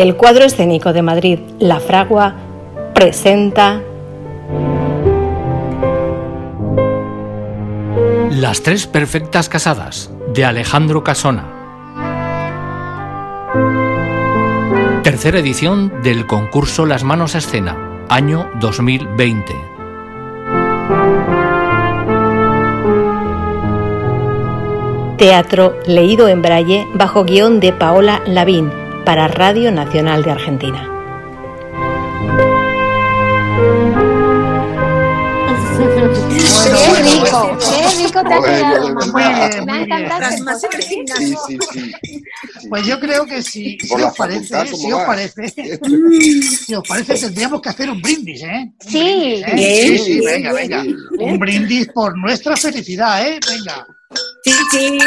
El cuadro escénico de Madrid, La Fragua, presenta Las tres perfectas casadas, de Alejandro Casona. Tercera edición del concurso Las Manos a Escena, año 2020. Teatro leído en braille bajo guion de Paola Lavín para Radio Nacional de Argentina. qué rico, qué rico te ha quedado, mamá. Me ha encantado. Sí, sí, sí. Pues yo creo que si, os parece, facultad, ¿cómo si os parece, si os parece, tendríamos que hacer un brindis, ¿eh? Un Sí. brindis, ¿eh? Sí, Sí, sí, sí, venga, venga. Un brindis por nuestra felicidad, ¿eh? Venga. Sí, sí.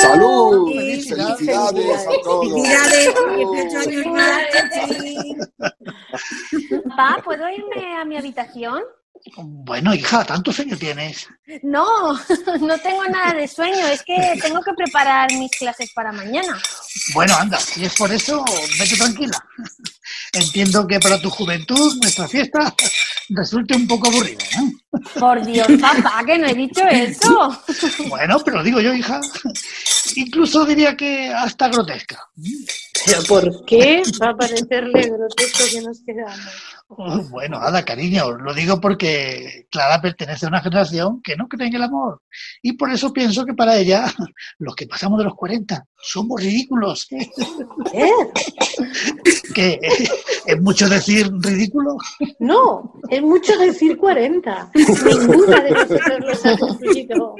¡Salud! Felicidades. ¡Felicidades a todos! Felicidades, ¡Salud! 18 años más. sí. Papá, ¿puedo irme a mi habitación? Bueno, hija, ¿tanto sueño tienes? No, no tengo nada de sueño. Es que tengo que preparar mis clases para mañana. Bueno, anda, si es por eso, vete tranquila. Entiendo que para tu juventud nuestra fiesta resulte un poco aburrida, ¿no? Por Dios, papá, que no he dicho eso. Bueno, pero lo digo yo, hija. Incluso diría que hasta grotesca. ¿Pero por qué va a parecerle grotesco que nos quedamos? Bueno, nada, cariño, lo digo porque Clara pertenece a una generación que no cree en el amor. Y por eso pienso que para ella, los que pasamos de los 40, somos ridículos. ¿Eh? que es mucho decir ridículo. No, es mucho decir 40. Ninguna de nosotros los ha cumplido.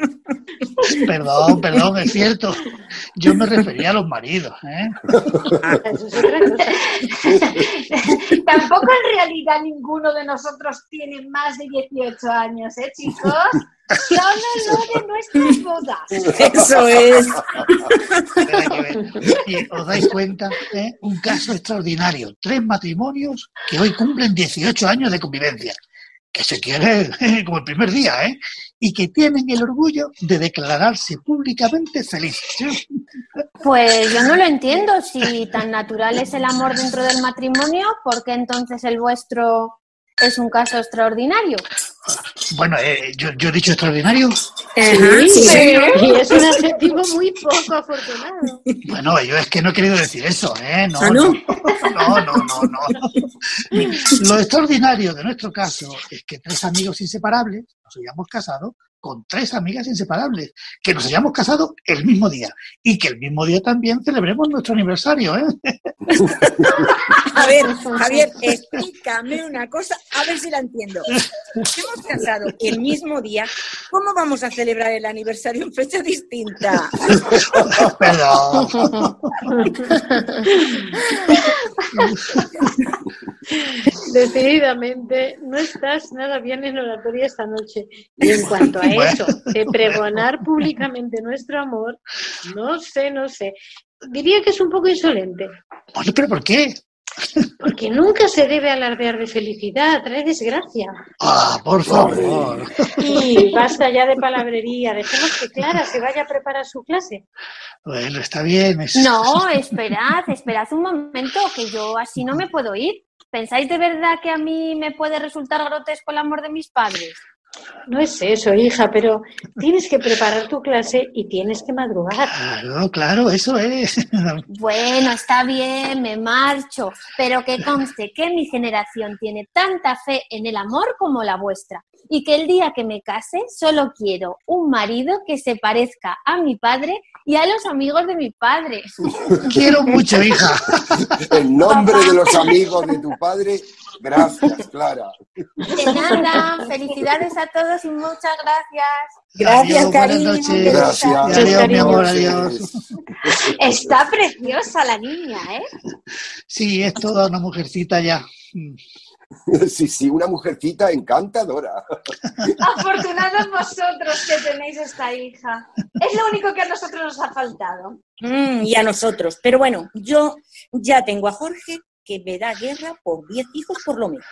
Perdón, perdón, es cierto. Yo me refería a los maridos. ¿eh? Eso es otra cosa. Tampoco en realidad ninguno de nosotros tiene más de 18 años, ¿eh, chicos? Solo lo de nuestras bodas. Eso es. Os dais cuenta, ¿eh? un caso extraordinario. Tres matrimonios que hoy cumplen 18 años de convivencia. Que se quieren como el primer día, ¿eh? Y que tienen el orgullo de declararse públicamente felices. Pues yo no lo entiendo. Si tan natural es el amor dentro del matrimonio, ¿por qué entonces el vuestro es un caso extraordinario? Bueno, eh, yo, yo he dicho extraordinario. Sí, sí. y es un adjetivo muy poco afortunado. Bueno, yo es que no he querido decir eso, ¿eh? No, ¿Ah, no? no, no, no, no. Lo extraordinario de nuestro caso es que tres amigos inseparables nos hayamos casado con tres amigas inseparables, que nos hayamos casado el mismo día y que el mismo día también celebremos nuestro aniversario, ¿eh? A ver, Javier, explícame una cosa, a ver si la entiendo. Nos hemos casado el mismo día, ¿cómo vamos a celebrar el aniversario en fecha distinta? Perdón. Decididamente, no estás nada bien en oratoria esta noche. Y en cuanto a Bueno. eso, de pregonar públicamente nuestro amor, no sé, no sé. Diría que es un poco insolente, Oye, pero ¿por qué? porque nunca se debe alardear de felicidad, trae desgracia. Ah, por favor. Y basta ya de palabrería, dejemos que Clara se vaya a preparar su clase. Bueno, está bien. es- No, esperad, esperad un momento, que yo así no me puedo ir. ¿Pensáis de verdad que a mí me puede resultar grotesco el amor de mis padres? No es eso, hija, pero tienes que preparar tu clase y tienes que madrugar. Claro, claro, eso es. Bueno, está bien, me marcho, pero que conste que mi generación tiene tanta fe en el amor como la vuestra y que el día que me case solo quiero un marido que se parezca a mi padre y a los amigos de mi padre. Quiero mucho, hija. En nombre de los amigos de tu padre, gracias, Clara. De nada, felicidades a todos y muchas gracias. Gracias, Adiós, buenas cariño. noches. Gracias. Adiós, mi amor, adiós. Está preciosa la niña, ¿eh? Sí, es toda una mujercita ya. Sí, sí, una mujercita encantadora. Afortunados vosotros que tenéis esta hija. Es lo único que a nosotros nos ha faltado. Mm, y a nosotros. Pero bueno, yo ya tengo a Jorge que me da guerra por 10 hijos por lo menos.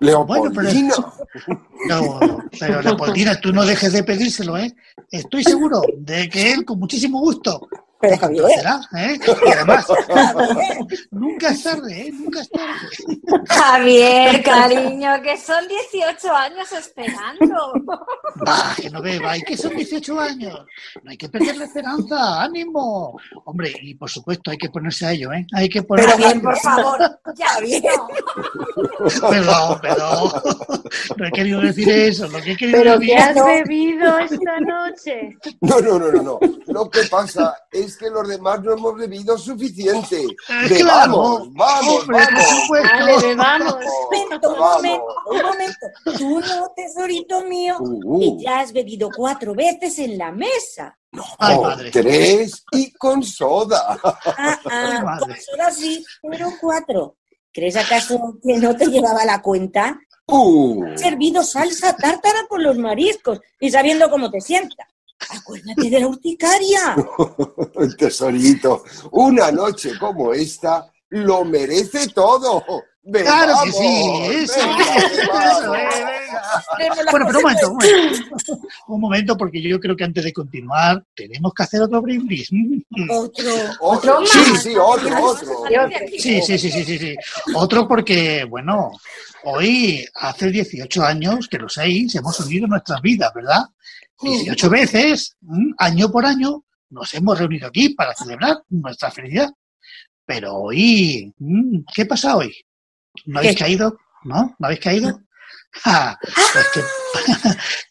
Leopoldina. No, pero Leopoldina, tú no dejes de pedírselo, ¿eh? Estoy seguro de que él, con muchísimo gusto, Pero Javier, ¿eh? Y además, nunca es tarde, ¿eh? Nunca es tarde. Javier, cariño, que son 18 años esperando. Ah, que no beba, y que son 18 años. No hay que perder la esperanza, ánimo. Hombre, y por supuesto hay que ponerse a ello, ¿eh? Hay que ponerse pero a bien, ello. por favor, ya bien. Perdón, perdón. No he querido decir eso, lo que he querido ¿Pero decir qué has bebido esta noche? No, no, no, no, no. Lo que pasa es que los demás no hemos bebido suficiente. Bebamos, claro. vamos, Hombre, por vamos. supuesto. Vale, bebamos. Un momento, un momento, un momento. Tú no, tesorito mío, Uh, que ya has bebido cuatro veces en la mesa. Ay, oh, madre. tres y con soda. Ah, Ay, ah, pues ahora sí, pero cuatro. ¿Crees acaso que no te llevaba la cuenta? Uh, Has servido salsa tártara con los mariscos y sabiendo cómo te sienta. Acuérdate de la urticaria. tesorito, una noche como esta lo merece todo. Claro que sí, eso, Bueno, pero un momento, un momento. Un momento, porque yo creo que antes de continuar tenemos que hacer otro brindis. Otro. Otro, sí, sí, otro, otro. Sí, sí, sí, sí, sí, sí. Otro porque, bueno, hoy hace 18 años que los seis hemos unido nuestras vidas, ¿verdad? 18 veces, mm, año por año, nos hemos reunido aquí para celebrar nuestra felicidad. Pero hoy, mm, ¿qué pasa hoy? ¿No habéis ¿Qué? caído? ¿No? ¿No habéis caído? Ja, pues que,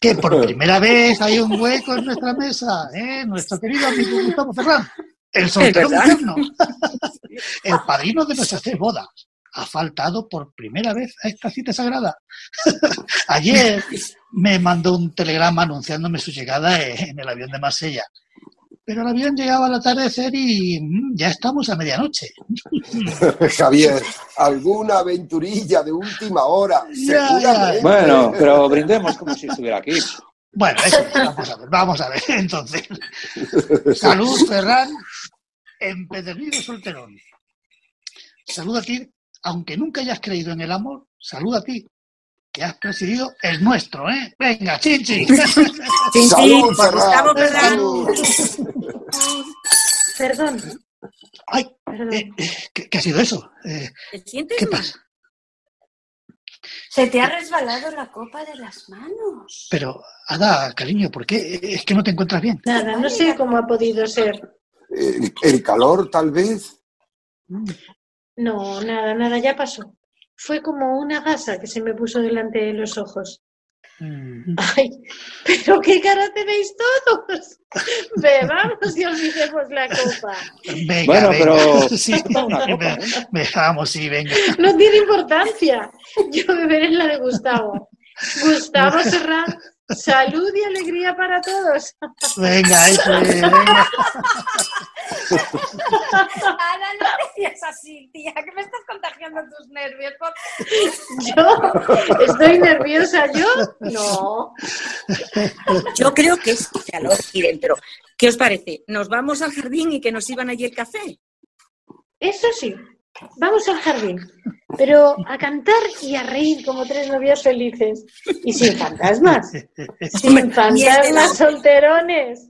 que por primera vez hay un hueco en nuestra mesa, ¿eh? Nuestro querido amigo Gustavo Ferran, el soltero moderno, el padrino de nuestras tres bodas. Ha faltado por primera vez a esta cita sagrada. Ayer me mandó un telegrama anunciándome su llegada en el avión de Marsella. Pero el avión llegaba al atardecer y mm, ya estamos a medianoche. Javier, alguna aventurilla de última hora, Ya, seguramente. Bueno, pero brindemos como si estuviera aquí. Bueno, eso, vamos a ver, vamos a ver. Entonces, salud, Ferran, empedernido solterón. Salud a ti, aunque nunca hayas creído en el amor, salud a ti, que has presidido el nuestro, ¿eh? Venga, chinchi. Sí, sí, Salud, por Ferran, Gustavo Ferran. salud. Perdón, Ay, perdón. eh, eh, ¿qué, qué ha sido eso? Eh, ¿Te sientes ¿Qué mal? pasa? Se te ha resbalado la copa de las manos. Pero, Ada, cariño, ¿por qué? Es que no te encuentras bien. Nada, no sé cómo ha podido ser. El, el calor, tal vez. No, nada, nada, ya pasó. Fue como una gasa que se me puso delante de los ojos. Mm, Ay, pero qué cara tenéis todos. Bebamos y olvidemos la copa. Venga, Bueno, venga. pero- Sí, Una copa, ¿eh? Vamos, sí, venga. No tiene importancia. Yo beberé la de Gustavo. Gustavo Serrán, salud y alegría para todos. Venga, eso es, venga. Ana, no te decías así, tía, que me estás contagiando tus nervios. por- Yo estoy nerviosa, yo no. Yo creo que es calor aquí dentro. ¿Qué os parece? ¿Nos vamos al jardín y que nos iban allí el café? Eso sí, vamos al jardín, pero a cantar y a reír como tres novios felices. Y sin fantasmas, sin fantasmas solterones.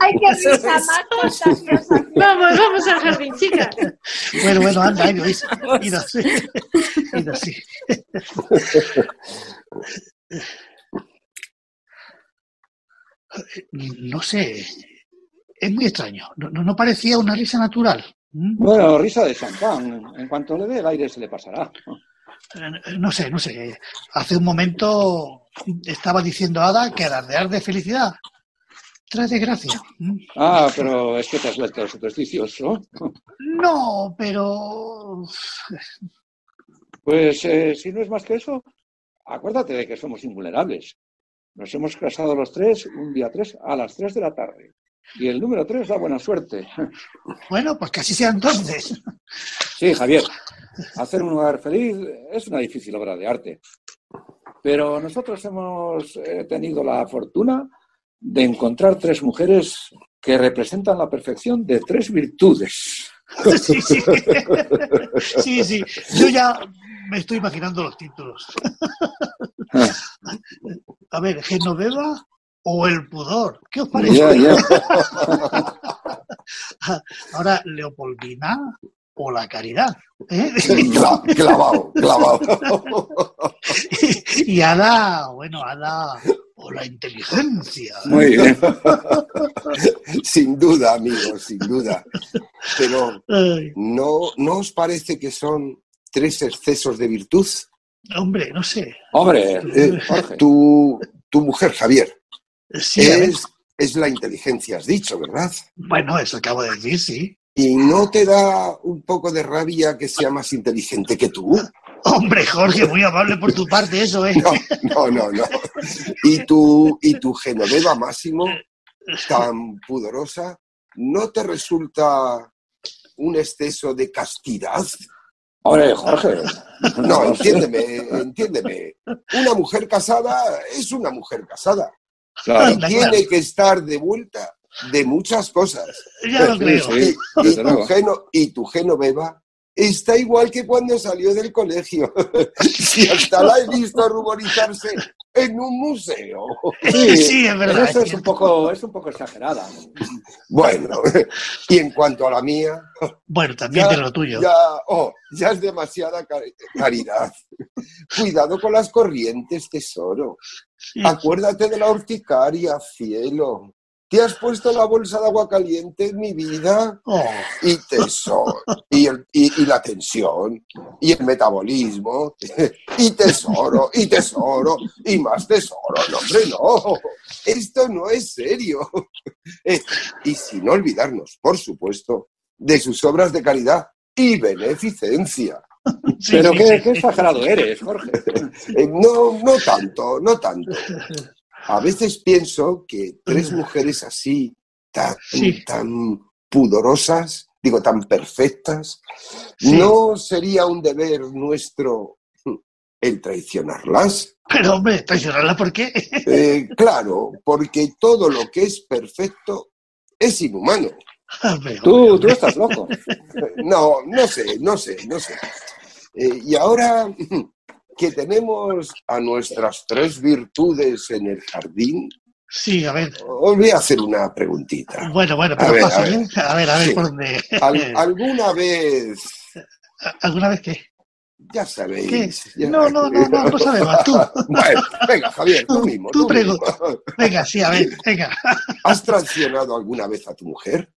Ay, qué risa más contagiosa. Vamos, vamos al jardín, chicas. Bueno, bueno, anda, ido, ido, ido, sí. Sí. No sé, es muy extraño. No, parecía una risa natural. ¿Mm? Bueno, risa de champán. En cuanto le dé el aire se le pasará. Eh, No sé, no sé. Hace un momento estaba diciendo Ada que alardear de felicidad trae desgracia. ¿Mm? Ah, pero es que te has vuelto supersticioso. No, pero Pues eh, si no es más que eso, acuérdate de que somos invulnerables. Nos hemos casado los tres un día 3 a las 3 de la tarde. Y el número 3 da buena suerte. bueno, pues que así sea entonces. Sí, Javier, hacer un hogar feliz es una difícil obra de arte. Pero nosotros hemos eh, tenido la fortuna de encontrar tres mujeres que representan la perfección de tres virtudes. Sí, sí. Sí, sí. Yo ya me estoy imaginando los títulos. A ver, Genoveva, o el pudor. ¿Qué os parece? Ya, ya. Ahora, Leopoldina o la caridad. ¿eh? Cla- Clavado, clavado. y Ada, bueno, Ada o la inteligencia. Muy bien. Sin duda, amigos, sin duda. Pero ¿no, ¿no os parece que son tres excesos de virtud? hombre, no sé. Hombre, Eh, tu, tu mujer, Javier, Sí, es, es la inteligencia, has dicho, ¿verdad? Bueno, eso acabo de decir, sí. ¿Y no te da un poco de rabia que sea más inteligente que tú? Hombre, Jorge, muy amable por tu parte eso, ¿eh? No, no, no, no. ¿Y tu, y tu Genoveva Máximo, tan pudorosa, no te resulta un exceso de castidad? Hombre, Jorge. No, entiéndeme, entiéndeme. Una mujer casada es una mujer casada. Claro. Y tiene que estar de vuelta de muchas cosas. Ya lo creo. sí. Y, tu geno, y tu Genoveva está igual que cuando salió del colegio. Si hasta la he visto ruborizarse en un museo. Sí, es verdad. Eso es un poco, es un poco exagerada. Bueno, y en cuanto a la mía, Bueno, también Ya, tiene lo tuyo. ya, oh, ya es demasiada cari- caridad. Cuidado con las corrientes, tesoro. Sí. Acuérdate de la urticaria, cielo. ¿Te has puesto la bolsa de agua caliente en mi vida? Oh, Y tesoro, y, el- y- y la tensión, y el metabolismo, y tesoro, y tesoro, y más tesoro. No, hombre, no. Esto no es serio. Eh, y sin olvidarnos, por supuesto, de sus obras de caridad y beneficencia. sí, Pero sí, qué, sí. qué exagerado eres, Jorge. Eh, no, no tanto, no tanto. A veces pienso que tres mujeres así, tan, Sí. tan pudorosas, digo, tan perfectas, Sí. ¿no sería un deber nuestro hm, el traicionarlas? Pero, hombre, traicionarla, ¿por qué? Eh, claro, porque todo lo que es perfecto es inhumano. Hombre, Tú, hombre, tú estás loco. No, no sé, no sé, no sé. Eh, y ahora que tenemos a nuestras tres virtudes en el jardín, Sí, a ver. os voy a hacer una preguntita. Bueno, bueno, A pero a ver. ¿eh? A ver, a ver Sí. por dónde. Al- ¿Alguna vez, ¿Alguna vez qué? ya ¿Qué? sabéis? ya- No, no, no, no, no sabemos. Tú, Bueno, venga, Javier, tú mismo. Tú tú mismo. venga, sí, a ver, venga. ¿Has traicionado alguna vez a tu mujer?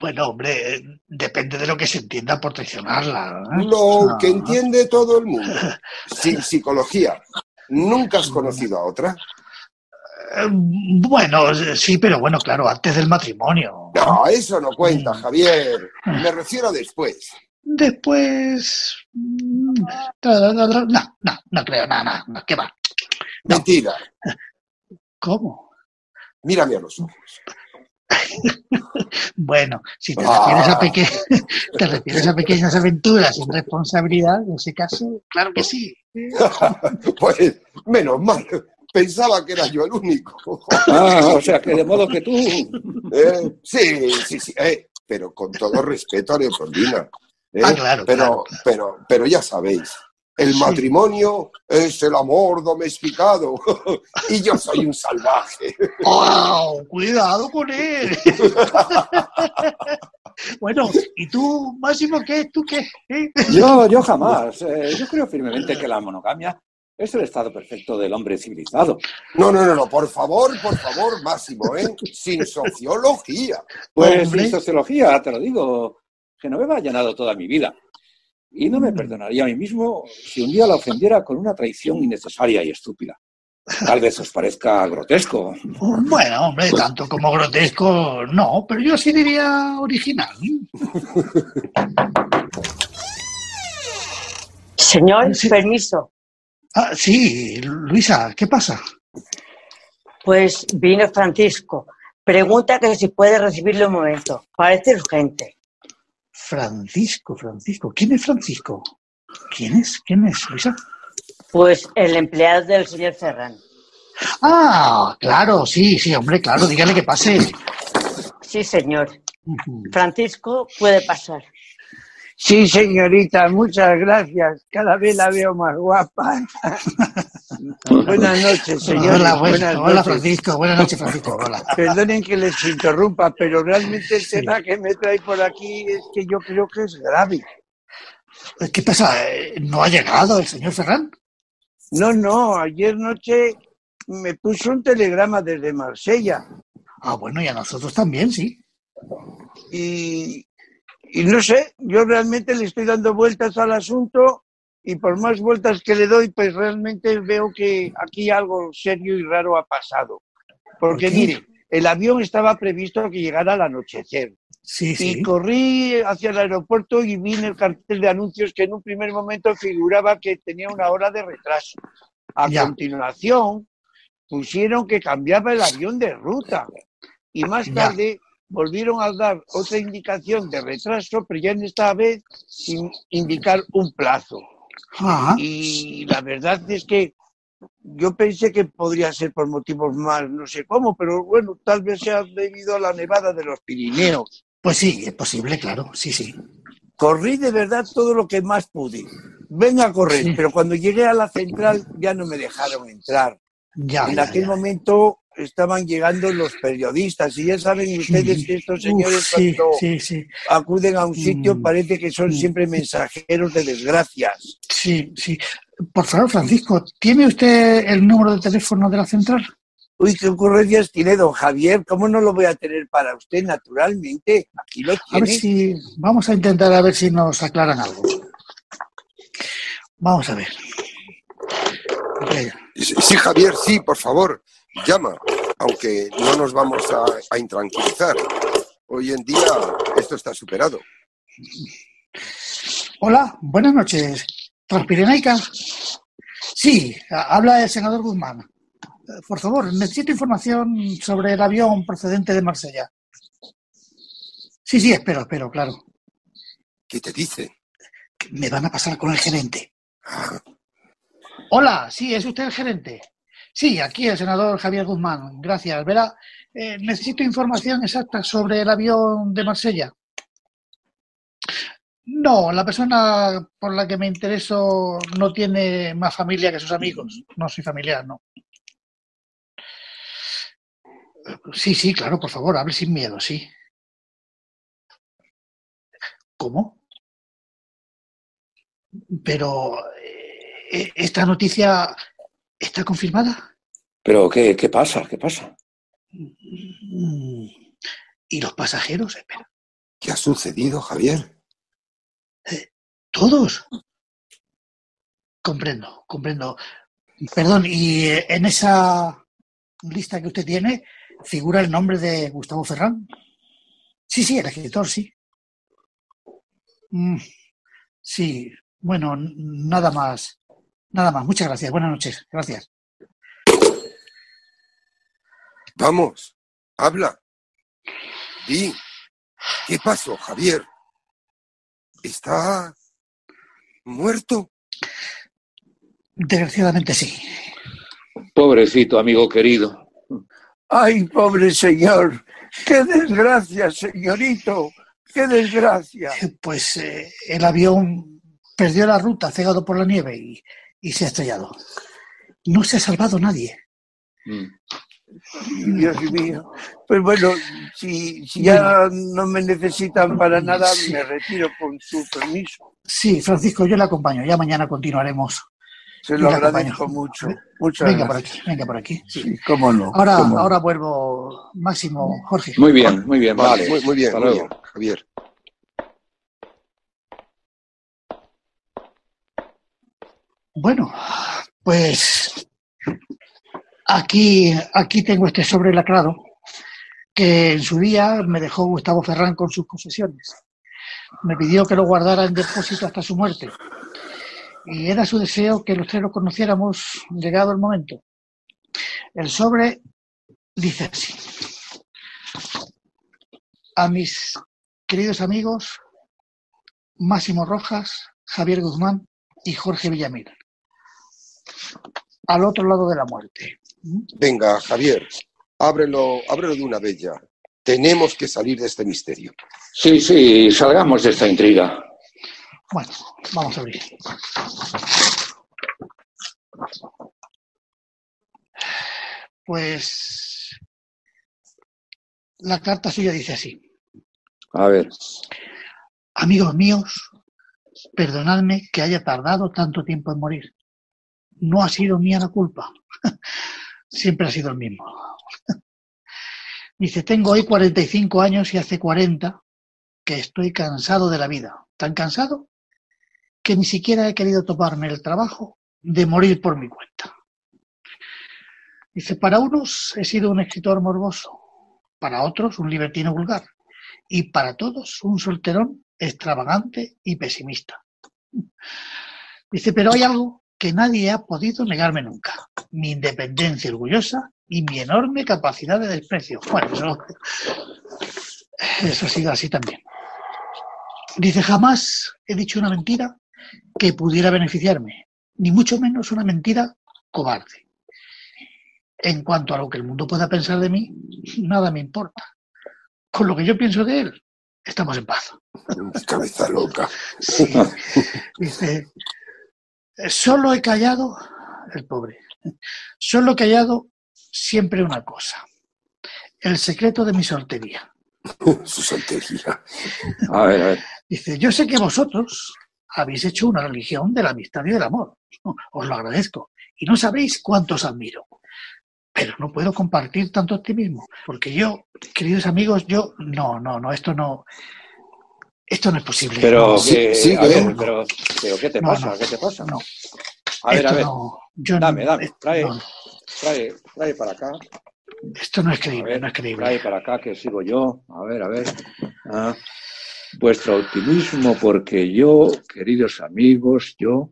Bueno, hombre, depende de lo que se entienda por traicionarla. ¿eh? Lo que entiende todo el mundo. Sin psicología. ¿Nunca has conocido a otra? Eh, Bueno, sí, pero bueno, claro, antes del matrimonio. No, eso no cuenta, Mm. Javier. Me refiero a después. Después. mm, No, no, no creo, no, no, ¿qué va? Mentira. ¿Cómo? Mírame a los ojos. Bueno, si te Ah. refieres, a peque... te refieres a pequeñas aventuras sin responsabilidad, en ese caso, claro que sí. Pues menos mal. Pensaba que era yo el único. Ah, o sea, que de modo que tú. Eh, Sí, sí, sí. eh, pero con todo respeto a Leopoldina. eh, Ah, claro, pero, claro. pero, pero ya sabéis, el Sí. matrimonio es el amor domesticado y yo soy un salvaje. ¡Wow! ¡Cuidado con él! bueno, ¿y tú, Máximo, qué? ¿Tú qué? ¿Eh? Yo, yo jamás. Eh, yo creo firmemente que la monogamia es el estado perfecto del hombre civilizado. No, no, no, no, por favor, por favor, Máximo, ¿eh? Sin sociología. Pues Hombre. sin sociología, te lo digo, Genoveva ha llenado toda mi vida. Y no Mm. me perdonaría a mí mismo si un día la ofendiera con una traición innecesaria y estúpida. Tal vez os parezca grotesco. Bueno, hombre, tanto como grotesco, no, pero yo sí diría original. Señor, Sí. permiso. Ah, sí, Luisa, ¿qué pasa? Pues vino Francisco. Pregunta que si puede recibirle un momento. Parece urgente. Francisco, Francisco. ¿Quién es Francisco? ¿Quién es? ¿Quién es, Luisa? Pues el empleado del señor Ferran. Ah, claro, sí, sí, hombre, claro, dígale que pase. Sí, señor. Francisco puede pasar. Sí, señorita, muchas gracias. Cada vez la veo más guapa. Buenas noches, señor. Hola, buenas- Buenas hola, noches. Francisco. Buenas noches, Francisco. Hola. Perdonen que les interrumpa, pero realmente el tema que me trae por aquí es que yo creo que es grave. ¿Qué pasa? ¿No ha llegado el señor Ferran? No, no, ayer noche me puso un telegrama desde Marsella Ah, bueno, y a nosotros también, sí. y, y no sé, yo realmente le estoy dando vueltas al asunto y por más vueltas que le doy, pues realmente veo que aquí algo serio y raro ha pasado. Porque ¿Por mire, el avión estaba previsto que llegara al anochecer. Sí, Y sí. corrí hacia el aeropuerto y vi en el cartel de anuncios que en un primer momento figuraba que tenía una hora de retraso. A Ya. continuación, pusieron que cambiaba el avión de ruta. Y más tarde volvieron a dar otra indicación de retraso, pero ya en esta vez sin indicar un plazo. Ajá. Y la verdad es que yo pensé que podría ser por motivos más, no sé cómo, pero bueno, tal vez sea debido a la nevada de los Pirineos. Pues sí, es posible, claro. Sí, sí. Corrí de verdad todo lo que más pude. Venga a correr, Sí. pero cuando llegué a la central ya no me dejaron entrar. Ya, en ya, aquel ya. momento estaban llegando los periodistas y ya saben ustedes que estos señores Uf, sí, cuando sí, sí. acuden a un sitio Mm. parece que son Mm. siempre mensajeros de desgracias. Sí, sí. Por favor, Francisco, ¿tiene usted el número de teléfono de la central? Uy, qué ocurrencias tiene don Javier. ¿Cómo no lo voy a tener para usted naturalmente? Aquí lo A ver tiene. si. Vamos a intentar a ver si nos aclaran algo. Vamos a ver. Venga. Sí, Javier, sí, por favor, llama, aunque no nos vamos a, a intranquilizar. Hoy en día esto está superado. Hola, buenas noches. Transpirenaica. Sí, habla el senador Guzmán. Eh, Por favor, necesito información sobre el avión procedente de Marsella. Sí, sí, espero, espero, claro. ¿Qué te dice? Me van a pasar con el gerente. Ah, Hola, sí, es usted el gerente. Sí, aquí el senador Javier Guzmán. Gracias. Verá, eh, necesito información exacta sobre el avión de Marsella. No, la persona por la que me intereso no tiene más familia que sus amigos. No soy familiar, no. Sí, sí, claro, por favor, hable sin miedo, sí. ¿Cómo? Pero eh, esta noticia está confirmada. Pero, ¿qué, qué pasa? ¿Qué pasa? ¿Y los pasajeros? Espera, ¿Qué ha sucedido, Javier? ¿todos? Comprendo, comprendo. Perdón, ¿y eh, en esa lista que usted tiene figura el nombre de Gustavo Ferrán? Sí, sí, el escritor, sí. Mm, sí, bueno, nada más. Nada más. Muchas gracias. Buenas noches. Gracias. Vamos, habla. Di, ¿qué pasó, Javier? ¿Está muerto? Desgraciadamente sí. Pobrecito, amigo querido. Ay, pobre señor. Qué desgracia, señorito. Qué desgracia. Pues eh, el avión perdió la ruta cegado por la nieve y, y se ha estrellado. No se ha salvado nadie. Mm. Dios mío. Pues bueno, si, si ya no me necesitan para nada, Sí. me retiro con su permiso. Sí, Francisco, yo le acompaño. Ya mañana continuaremos. Se lo agradezco acompaño. mucho. Muchas Venga por gracias. aquí, venga por aquí. Sí. Sí, cómo no. Ahora, cómo no. ahora vuelvo, Máximo, Jorge. Muy bien, muy bien, Vale, vale. muy, muy bien, Hasta muy luego. bien, Javier. Bueno, pues aquí, aquí tengo este sobre lacrado que en su día me dejó Gustavo Ferrán con sus posesiones. Me pidió que lo guardara en depósito hasta su muerte. Y era su deseo que los tres lo conociéramos llegado el momento. El sobre dice así. A mis queridos amigos Máximo Rojas, Javier Guzmán y Jorge Villamil. Al otro lado de la muerte. Venga, Javier, ábrelo, ábrelo de una vez ya. Tenemos que salir de este misterio. Sí, sí, salgamos de esta intriga. Bueno, vamos a abrir. Pues la carta suya dice así. A ver. Amigos míos, perdonadme que haya tardado tanto tiempo en morir. No ha sido mía la culpa. Siempre ha sido el mismo. Dice, tengo hoy 45 años y hace 40 que estoy cansado de la vida. Tan cansado que ni siquiera he querido tomarme el trabajo de morir por mi cuenta. Dice, para unos he sido un escritor morboso, para otros un libertino vulgar y para todos un solterón extravagante y pesimista. Dice, pero hay algo que nadie ha podido negarme nunca, mi independencia orgullosa y mi enorme capacidad de desprecio. Bueno, eso, eso ha sido así también. Dice, jamás he dicho una mentira que pudiera beneficiarme, ni mucho menos una mentira cobarde. En cuanto a lo que el mundo pueda pensar de mí, nada me importa. Con lo que yo pienso de él, estamos en paz. Cabeza loca. Sí. Dice, solo he callado, el pobre, solo he callado siempre una cosa, el secreto de mi soltería. Su soltería. A ver, a ver. Dice, yo sé que vosotros habéis hecho una religión de la amistad y del amor. Os lo agradezco. Y no sabéis cuántos admiro. Pero no puedo compartir tanto optimismo. Porque yo, queridos amigos, yo, no, no, no, esto no, esto no es posible. Pero, No, que- sí, a ver, pero, pero ¿qué te No, pasa? no. ¿Qué te pasa? no, A ver, esto a ver. no, yo no- Dame, dame, esto trae. no, Trae, trae para acá. esto no es creíble, ver, no es creíble. trae para acá que sigo yo. A ver, a ver. Ah, vuestro optimismo, porque yo, queridos amigos, yo.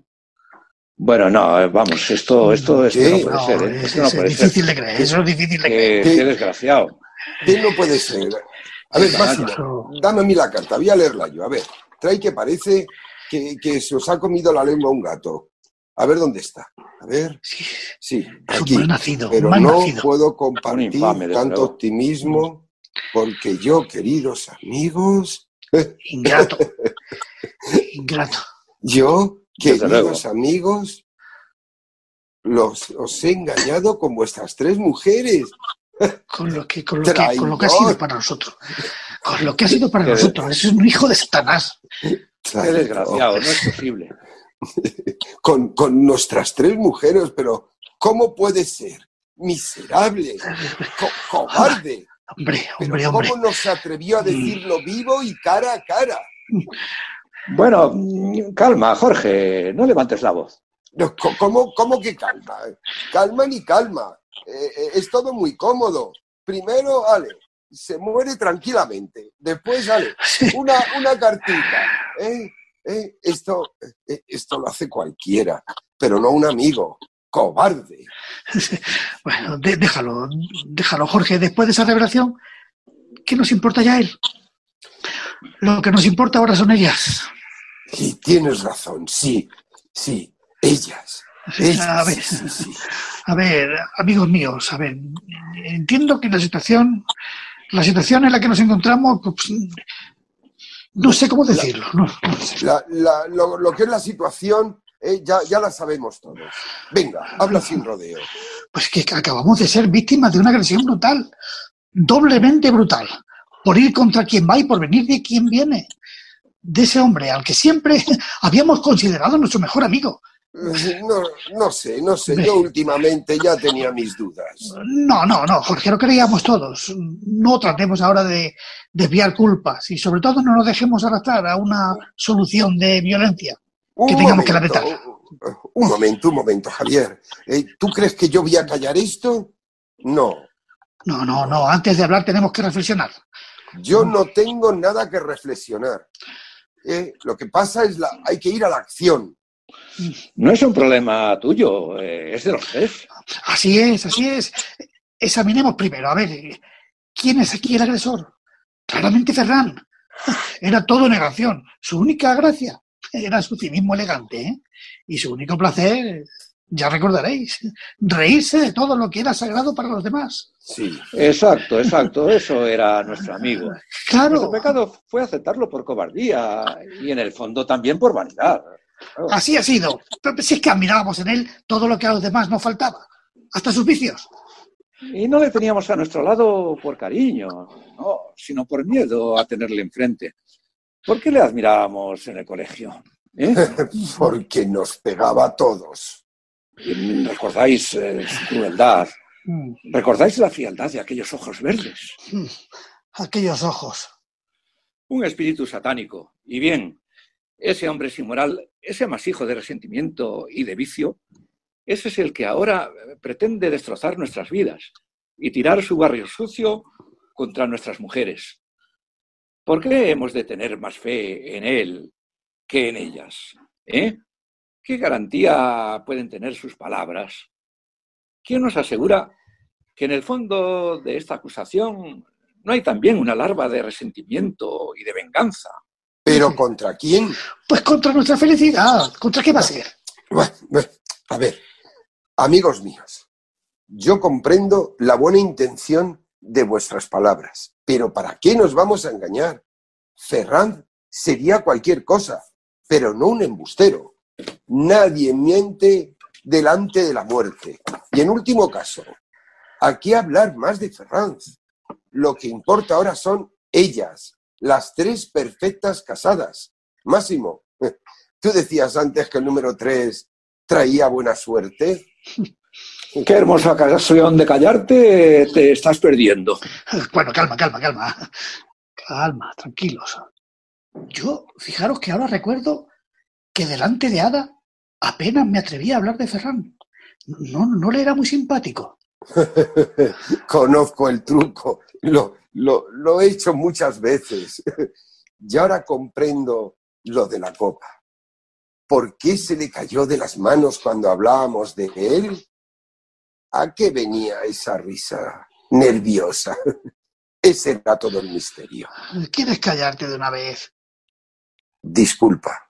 Bueno, no, eh, vamos, esto, esto, esto ¿Qué? no puede No, ser, ¿eh? es, Esto no es puede difícil ser. de creer, eso es difícil de creer. Qué desgraciado. ¿Qué no puede ser? A ver, Máximo, dame a mí la carta, voy a leerla yo. A ver, trae que parece que, que se os ha comido la lengua un gato. A ver dónde está. A ver, sí, aquí. mal nacido, Pero no nacido. puedo compartir infame, tanto optimismo porque yo, queridos amigos, Ingrato. Ingrato. yo, queridos amigos, los, os he engañado con vuestras tres mujeres. Con lo que, con lo que, con lo que ha sido para nosotros. Con lo que ha sido para Qué nosotros. Es un hijo de Satanás. Qué desgraciado, no es posible. Con, con nuestras tres mujeres, pero ¿cómo puede ser? Miserable, co- cobarde. Hombre, Pero hombre, hombre. ¿cómo nos atrevió a decirlo vivo y cara a cara? Bueno, mm, calma, Jorge, no levantes la voz. No, ¿Cómo, cómo que calma? Calma ni calma. Eh, eh, es todo muy cómodo. Primero, Ale, se muere tranquilamente. Después, Ale, una, una cartita. ¿eh? ¿eh? Esto, esto lo hace cualquiera, pero no un amigo. Cobarde. Bueno, de- déjalo, déjalo, Jorge. Después de esa revelación, ¿qué nos importa ya él? Lo que nos importa ahora son ellas. Y tienes razón, sí, sí, ellas. A ver, a ver, amigos míos, a ver, entiendo que la situación, la situación en la que nos encontramos, pues, no sé cómo decirlo. No, no sé. La- la- lo, lo que es la situación eh, ya, ya la sabemos todos. Venga, habla sin rodeo. Pues que acabamos de ser víctimas de una agresión brutal, doblemente brutal, por ir contra quien va y por venir de quien viene, de ese hombre al que siempre habíamos considerado nuestro mejor amigo. No, no sé, no sé. Yo últimamente ya tenía mis dudas. No, no, no, Jorge, lo creíamos todos. No tratemos ahora de desviar culpas y sobre todo no nos dejemos arrastrar a una solución de violencia. Un Que tengamos que lamentar. Un momento, un momento, Javier. Eh, ¿Tú crees que yo voy a callar esto? No, No, no, no, antes de hablar tenemos que reflexionar. yo no tengo nada que reflexionar. Eh, lo que pasa es la, hay que ir a la acción. No es un problema tuyo, eh, es de los tres. Así es, así es. Examinemos primero, a ver, ¿quién es aquí el agresor? Claramente Ferran. Era todo negación. Su única gracia era su cinismo elegante, ¿eh? Y su único placer, ya recordaréis, reírse de todo lo que era sagrado para los demás. Sí. Exacto, exacto, eso era nuestro amigo. Claro, Nuestro pecado fue aceptarlo por cobardía y en el fondo también por vanidad. Así ha sido. Pero si es que admirábamos en él todo lo que a los demás nos faltaba, hasta sus vicios. Y no le teníamos a nuestro lado por cariño, no, sino por miedo a tenerle enfrente. ¿Por qué le admirábamos en el colegio? ¿Eh? Porque nos pegaba a todos. Y ¿Recordáis eh, su crueldad? Mm, ¿Recordáis la frialdad de aquellos ojos verdes? mm. Aquellos ojos. Un espíritu satánico. Y bien, ese hombre sin moral, ese amasijo de resentimiento y de vicio, ese es el que ahora eh, pretende destrozar nuestras vidas y tirar su barrio sucio contra nuestras mujeres. ¿Por qué hemos de tener más fe en él que en ellas? ¿Eh? ¿Qué garantía pueden tener sus palabras? ¿Quién nos asegura que en el fondo de esta acusación no hay también una larva de resentimiento y de venganza? ¿Pero contra quién? Pues contra nuestra felicidad. ¿Contra qué va a ser? Bueno, bueno, a ver, amigos míos, yo comprendo la buena intención de vuestras palabras, pero ¿para qué nos vamos a engañar? Ferrand sería cualquier cosa, pero no un embustero. Nadie miente delante de la muerte. Y en último caso, aquí hablar más de Ferrand. Lo que importa ahora son ellas, las tres perfectas casadas. Máximo, tú decías antes que el número tres traía buena suerte. Qué hermosa ocasión de callarte te estás perdiendo. Bueno, calma, calma, calma. Calma, tranquilos. Yo, fijaros que ahora recuerdo que delante de Ada apenas me atrevía a hablar de Ferran. No, no le era muy simpático. Conozco el truco, lo, lo, lo he hecho muchas veces. Y ahora comprendo lo de la copa. ¿Por qué se le cayó de las manos cuando hablábamos de él? ¿A qué venía esa risa nerviosa? Ese era todo el misterio. ¿Quieres callarte de una vez? Disculpa.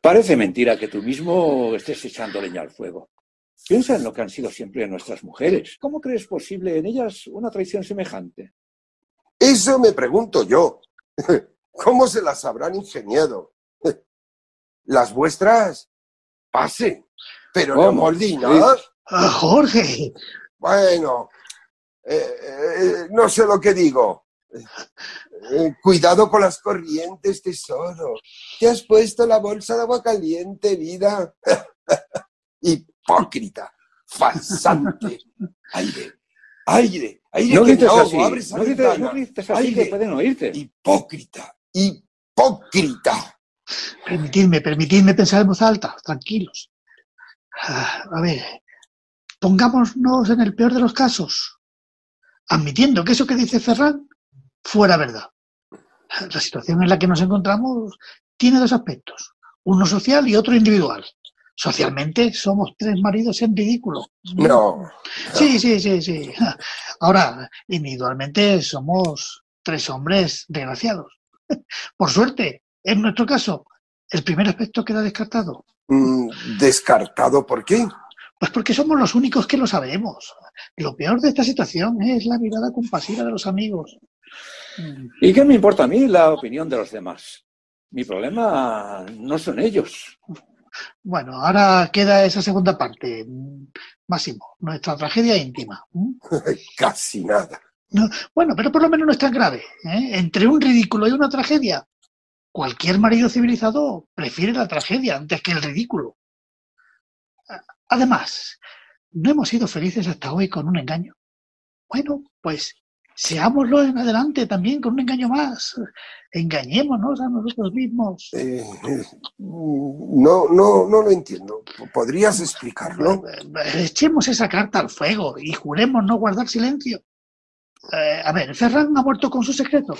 Parece mentira que tú mismo estés echando leña al fuego. Piensa en lo que han sido siempre nuestras mujeres. ¿Cómo crees posible en ellas una traición semejante? Eso me pregunto yo. ¿Cómo se las habrán ingeniado? Las vuestras, pasen, pero no ¿Cómo? moldinas. Ah, Jorge, Bueno, eh, eh, no sé lo que digo. Eh, cuidado con las corrientes, tesoro. Te has puesto la bolsa de agua caliente, vida. Hipócrita, falsante. Aire, aire, aire. No que grites ahogo, así, no grites, no grites así Aire. que pueden oírte. Hipócrita, hipócrita. permitidme, permitidme pensar en voz alta, tranquilos. Ah, A ver, pongámonos en el peor de los casos, admitiendo que eso que dice Ferran fuera verdad. La situación en la que nos encontramos tiene dos aspectos, uno social y otro individual. Socialmente somos tres maridos en ridículo. No, Sí, sí, sí, sí. Ahora, individualmente somos tres hombres desgraciados. Por suerte, en nuestro caso, el primer aspecto queda descartado. mm, descartado, ¿por qué? Pues porque somos los únicos que lo sabemos. Lo peor de esta situación es la mirada compasiva de los amigos. ¿Y qué me importa a mí la opinión de los demás? Mi problema no son ellos. Bueno, ahora queda esa segunda parte. Máximo, nuestra tragedia íntima. ¿Mm? Casi nada. Bueno, pero por lo menos no es tan grave. ¿eh? Entre un ridículo y una tragedia, cualquier marido civilizado prefiere la tragedia antes que el ridículo. Además, no hemos sido felices hasta hoy con un engaño. Bueno, pues seámoslo en adelante también con un engaño más. Engañémonos a nosotros mismos. Eh, eh, no, no, no lo entiendo. ¿Podrías explicarlo? Eh, Echemos esa carta al fuego y juremos no guardar silencio. Eh, a ver, Ferran ha muerto con su secreto.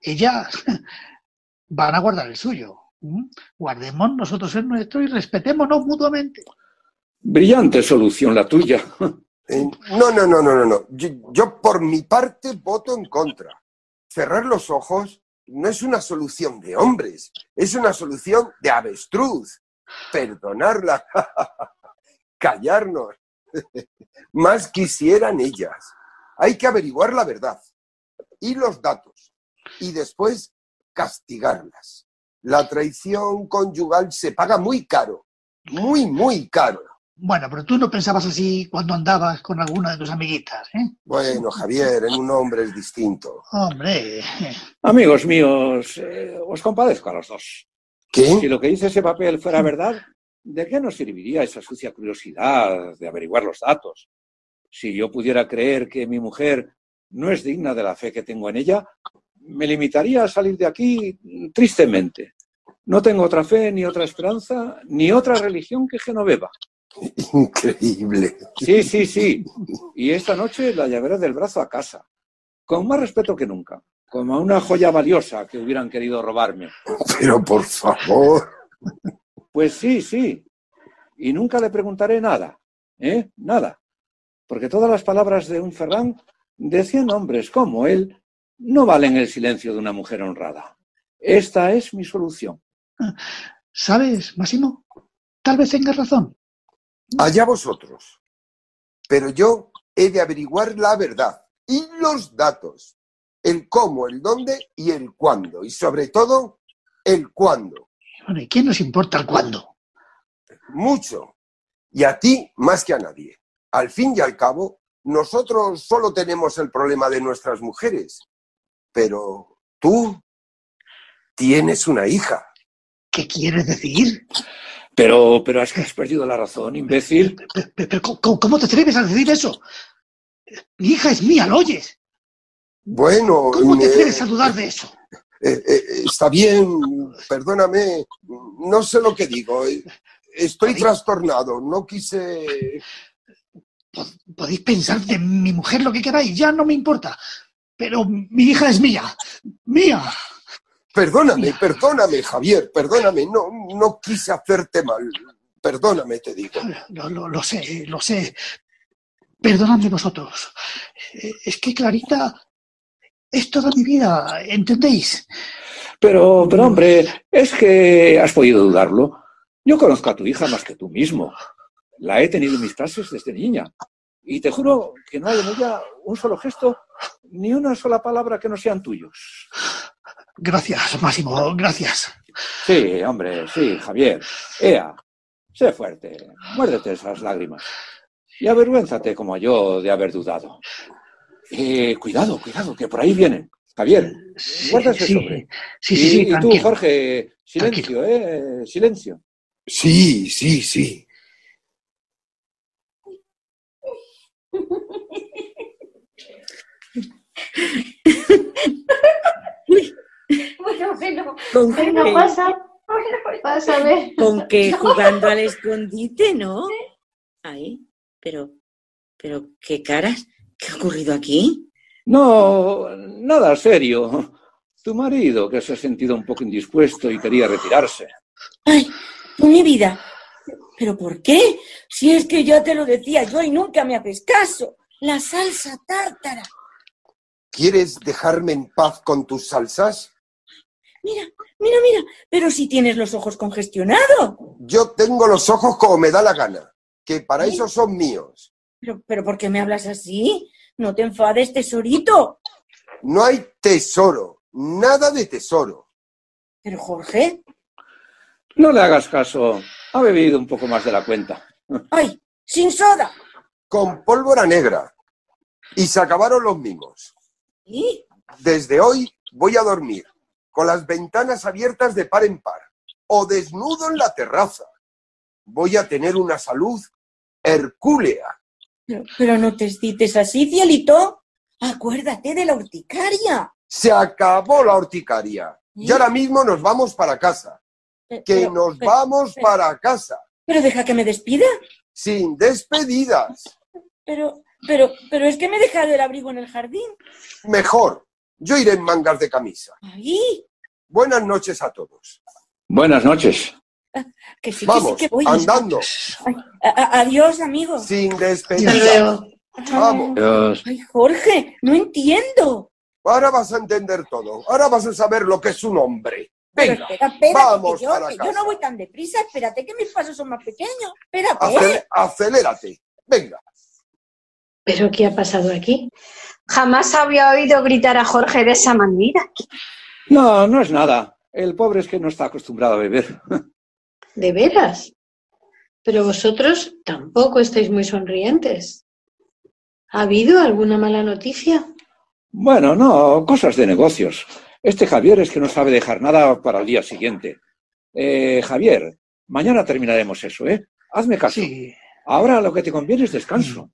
Ellas van a guardar el suyo. ¿m? Guardemos nosotros el nuestro y respetémonos mutuamente. Brillante solución la tuya. Eh, no, no, no, no, no, no. Yo, yo, por mi parte voto en contra. Cerrar los ojos no es una solución de hombres, es una solución de avestruz. Perdonarla, callarnos. Más quisieran ellas. Hay que averiguar la verdad y los datos y después castigarlas. La traición conyugal se paga muy caro, muy, muy caro. Bueno, pero tú no pensabas así cuando andabas con alguna de tus amiguitas, ¿eh? Bueno, Javier, en un hombre es distinto. Hombre. Amigos míos, eh, os compadezco a los dos. ¿Qué? Si lo que dice ese papel fuera verdad, ¿de qué nos serviría esa sucia curiosidad de averiguar los datos? Si yo pudiera creer que mi mujer no es digna de la fe que tengo en ella, me limitaría a salir de aquí tristemente. No tengo otra fe, ni otra esperanza, ni otra religión que Genoveva. Increíble. Sí, sí, sí. Y esta noche la llevaré del brazo a casa, con más respeto que nunca, como a una joya valiosa que hubieran querido robarme. Pero por favor. Pues sí, sí. Y nunca le preguntaré nada, ¿eh? Nada. Porque todas las palabras de un Ferran decían hombres como él no valen el silencio de una mujer honrada. Esta es mi solución. ¿Sabes, Máximo? Tal vez tengas razón. Allá vosotros. Pero yo he de averiguar la verdad y los datos. El cómo, el dónde y el cuándo. Y sobre todo, el cuándo. Bueno, ¿y quién nos importa el cuándo? Mucho. Y a ti más que a nadie. Al fin y al cabo, nosotros solo tenemos el problema de nuestras mujeres. Pero tú tienes una hija. ¿Qué quieres decir? Pero, pero es que has perdido la razón, imbécil. Pero, pero, ¿cómo, ¿Cómo te atreves a decir eso? Mi hija es mía, ¿lo oyes? Bueno, ¿Cómo te eh, atreves a dudar de eso? eh, eh, está bien, perdóname, no sé lo que digo. Estoy trastornado, no quise... Podéis pensar de mi mujer lo que queráis, ya no me importa. Pero mi hija es mía. Mía. Perdóname, perdóname, Javier, perdóname, no, no quise hacerte mal. Perdóname, te digo. Lo, lo- lo sé, lo sé. Perdonadme vosotros. Eh, Es que Clarita es toda mi vida, ¿entendéis? Pero, pero hombre, es que has podido dudarlo. Yo conozco a tu hija más que tú mismo. La he tenido en mis clases desde niña. Y te juro que no hay en ella un solo gesto, ni una sola palabra que no sean tuyos. Gracias, Máximo, gracias. Sí, hombre, sí, Javier. Ea, sé fuerte, muérdete esas lágrimas. Y avergüénzate como yo de haber dudado. Eh, cuidado, cuidado, que por ahí vienen. Javier, guarda ese sí, sobre. sí, sí, Y- sí, y, tú. Jorge, silencio, ¿eh? Silencio. Sí, sí, sí. Bueno, bueno. Con que- pasa. Pásame. Con que jugando al escondite, ¿no? Ay, pero, pero, ¿qué caras? ¿Qué ha ocurrido aquí? No, nada serio. Tu marido, que se ha sentido un poco indispuesto y quería retirarse. Ay, mi vida. ¿Pero por qué? Si es que ya te lo decía yo y nunca me haces caso. La salsa tártara. ¿Quieres dejarme en paz con tus salsas? Mira, mira, mira. Pero si tienes los ojos congestionados. Yo tengo los ojos como me da la gana, que para eso son míos. Pero, pero ¿por qué me hablas así? No te enfades, tesorito. No hay tesoro, nada de tesoro. Pero Jorge, No le hagas caso. Ha bebido un poco más de la cuenta. ay, sin soda. Con pólvora negra. Y se acabaron los mimos. ¿Y? Desde hoy voy a dormir con las ventanas abiertas de par en par o desnudo en la terraza. Voy a tener una salud hercúlea. Pero, pero no te excites así, cielito. Acuérdate de la urticaria. Se acabó la horticaria. Y ahora mismo nos vamos para casa. Pe- Que pero- nos pero- vamos pero- para casa. Pero deja que me despida. Sin despedidas. Pero, pero, pero es que me he dejado el abrigo en el jardín. Mejor. Yo iré en mangas de camisa. Ahí. Buenas noches a todos. Buenas noches. Que sí, que sí Vamos, que voy. andando. Ay, a- a- adiós, amigo. Sin luego. Vamos. Ay, Jorge, no entiendo. Ahora vas a entender todo. Ahora vas a saber lo que es un hombre. Venga, espera, espérate, vamos que yo, para que yo casa. no voy tan deprisa. Espérate que mis pasos son más pequeños. Espérate. Acel- acelérate. Venga. ¿Pero qué ha pasado aquí? Jamás había oído gritar a Jorge de esa manera. No, no es nada. El pobre es que no está acostumbrado a beber. ¿De veras? Pero vosotros tampoco estáis muy sonrientes. ¿Ha habido alguna mala noticia? Bueno, no, cosas de negocios. Este Javier es que no sabe dejar nada para el día siguiente. Eh, Javier, mañana terminaremos eso, ¿eh? Hazme caso. Sí, Ahora lo que te conviene es descanso.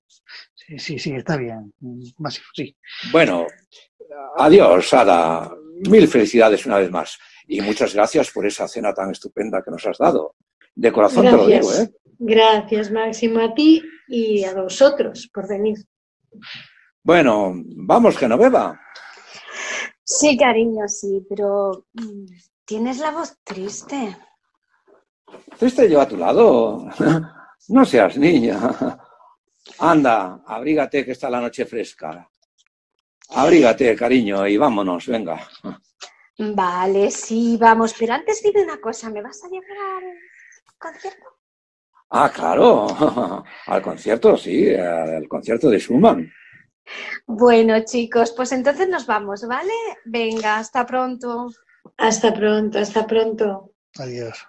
Sí, sí, sí, está bien. Sí. Bueno, adiós, Ada. Mil felicidades una vez más. Y muchas gracias por esa cena tan estupenda que nos has dado. De corazón te lo digo, Gracias. ¿eh? Gracias, Máximo, a ti y a vosotros por venir. Bueno, vamos, Genoveva. Sí, cariño, sí, pero mm, tienes la voz triste. Triste yo a tu lado. No seas niña. Anda, abrígate que está la noche fresca. Abrígate, cariño, y vámonos, venga. Vale, sí, vamos, pero antes dime una cosa, ¿me vas a llevar al concierto? Ah, claro. Al concierto, sí, al concierto de Schumann. Bueno, chicos, pues entonces nos vamos, ¿vale? Venga, hasta pronto. Hasta pronto, hasta pronto. Adiós.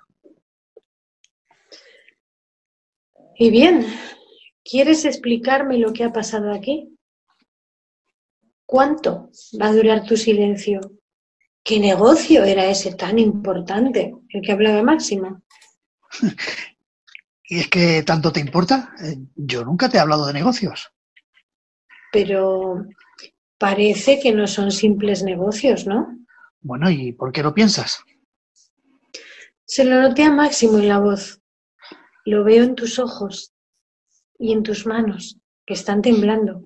Y bien, ¿quieres explicarme lo que ha pasado aquí? ¿Cuánto va a durar tu silencio? ¿Qué negocio era ese tan importante, el que hablaba Máxima? ¿Y es que tanto te importa? Eh, Yo nunca te he hablado de negocios. Pero parece que no son simples negocios, ¿no? Bueno, ¿y por qué lo piensas? Se lo noté a Máximo en la voz. Lo veo en tus ojos y en tus manos, que están temblando.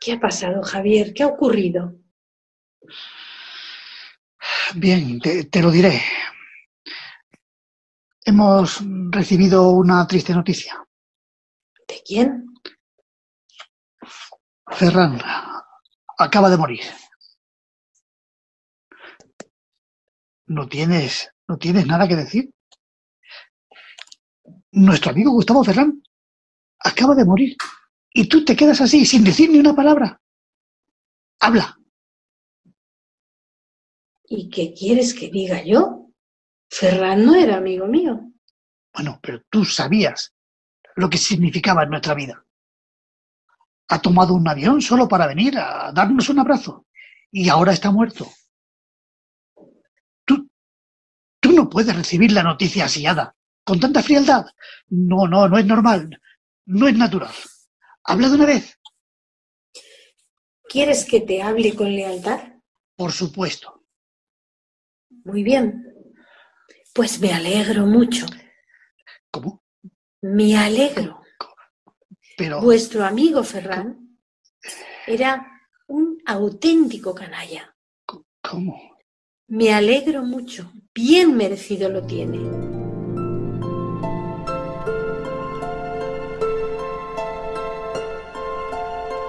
¿Qué ha pasado, Javier? ¿Qué ha ocurrido? Bien, te, te lo diré. Hemos recibido una triste noticia. ¿De quién? Ferran acaba de morir. ¿No tienes, no tienes nada que decir? Nuestro amigo Gustavo Ferran acaba de morir. Y tú te quedas así, sin decir ni una palabra. Habla. ¿Y qué quieres que diga yo? Ferran no era amigo mío. Bueno, pero tú sabías lo que significaba en nuestra vida. Ha tomado un avión solo para venir a darnos un abrazo. Y ahora está muerto. Tú, tú no puedes recibir la noticia asillada, con tanta frialdad. No, no, no es normal. No es natural. Habla de una vez. ¿Quieres que te hable con lealtad? Por supuesto. Muy bien. Pues me alegro mucho. ¿Cómo? Me alegro. Pero, Vuestro amigo Ferran era un auténtico canalla. ¿cómo? Me alegro mucho. Bien merecido lo tiene.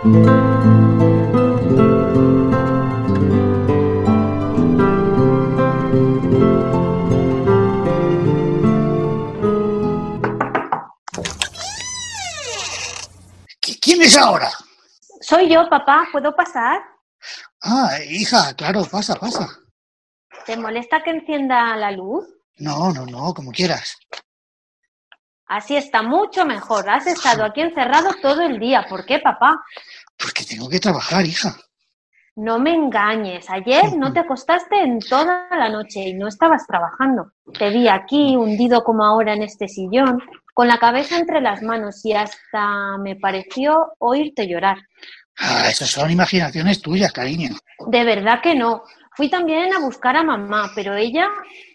¿Quién es ahora? Soy yo, papá. ¿Puedo pasar? Ah, hija, claro, pasa, pasa. ¿Te molesta que encienda la luz? No, no, no, como quieras. Así está mucho mejor. Has estado aquí encerrado todo el día. ¿Por qué, papá? Porque tengo que trabajar, hija. No me engañes. Ayer no te acostaste en toda la noche y no estabas trabajando. Te vi aquí, hundido como ahora en este sillón, con la cabeza entre las manos y hasta me pareció oírte llorar. Ah, esas son imaginaciones tuyas, cariño. De verdad que no. Fui también a buscar a mamá, pero ella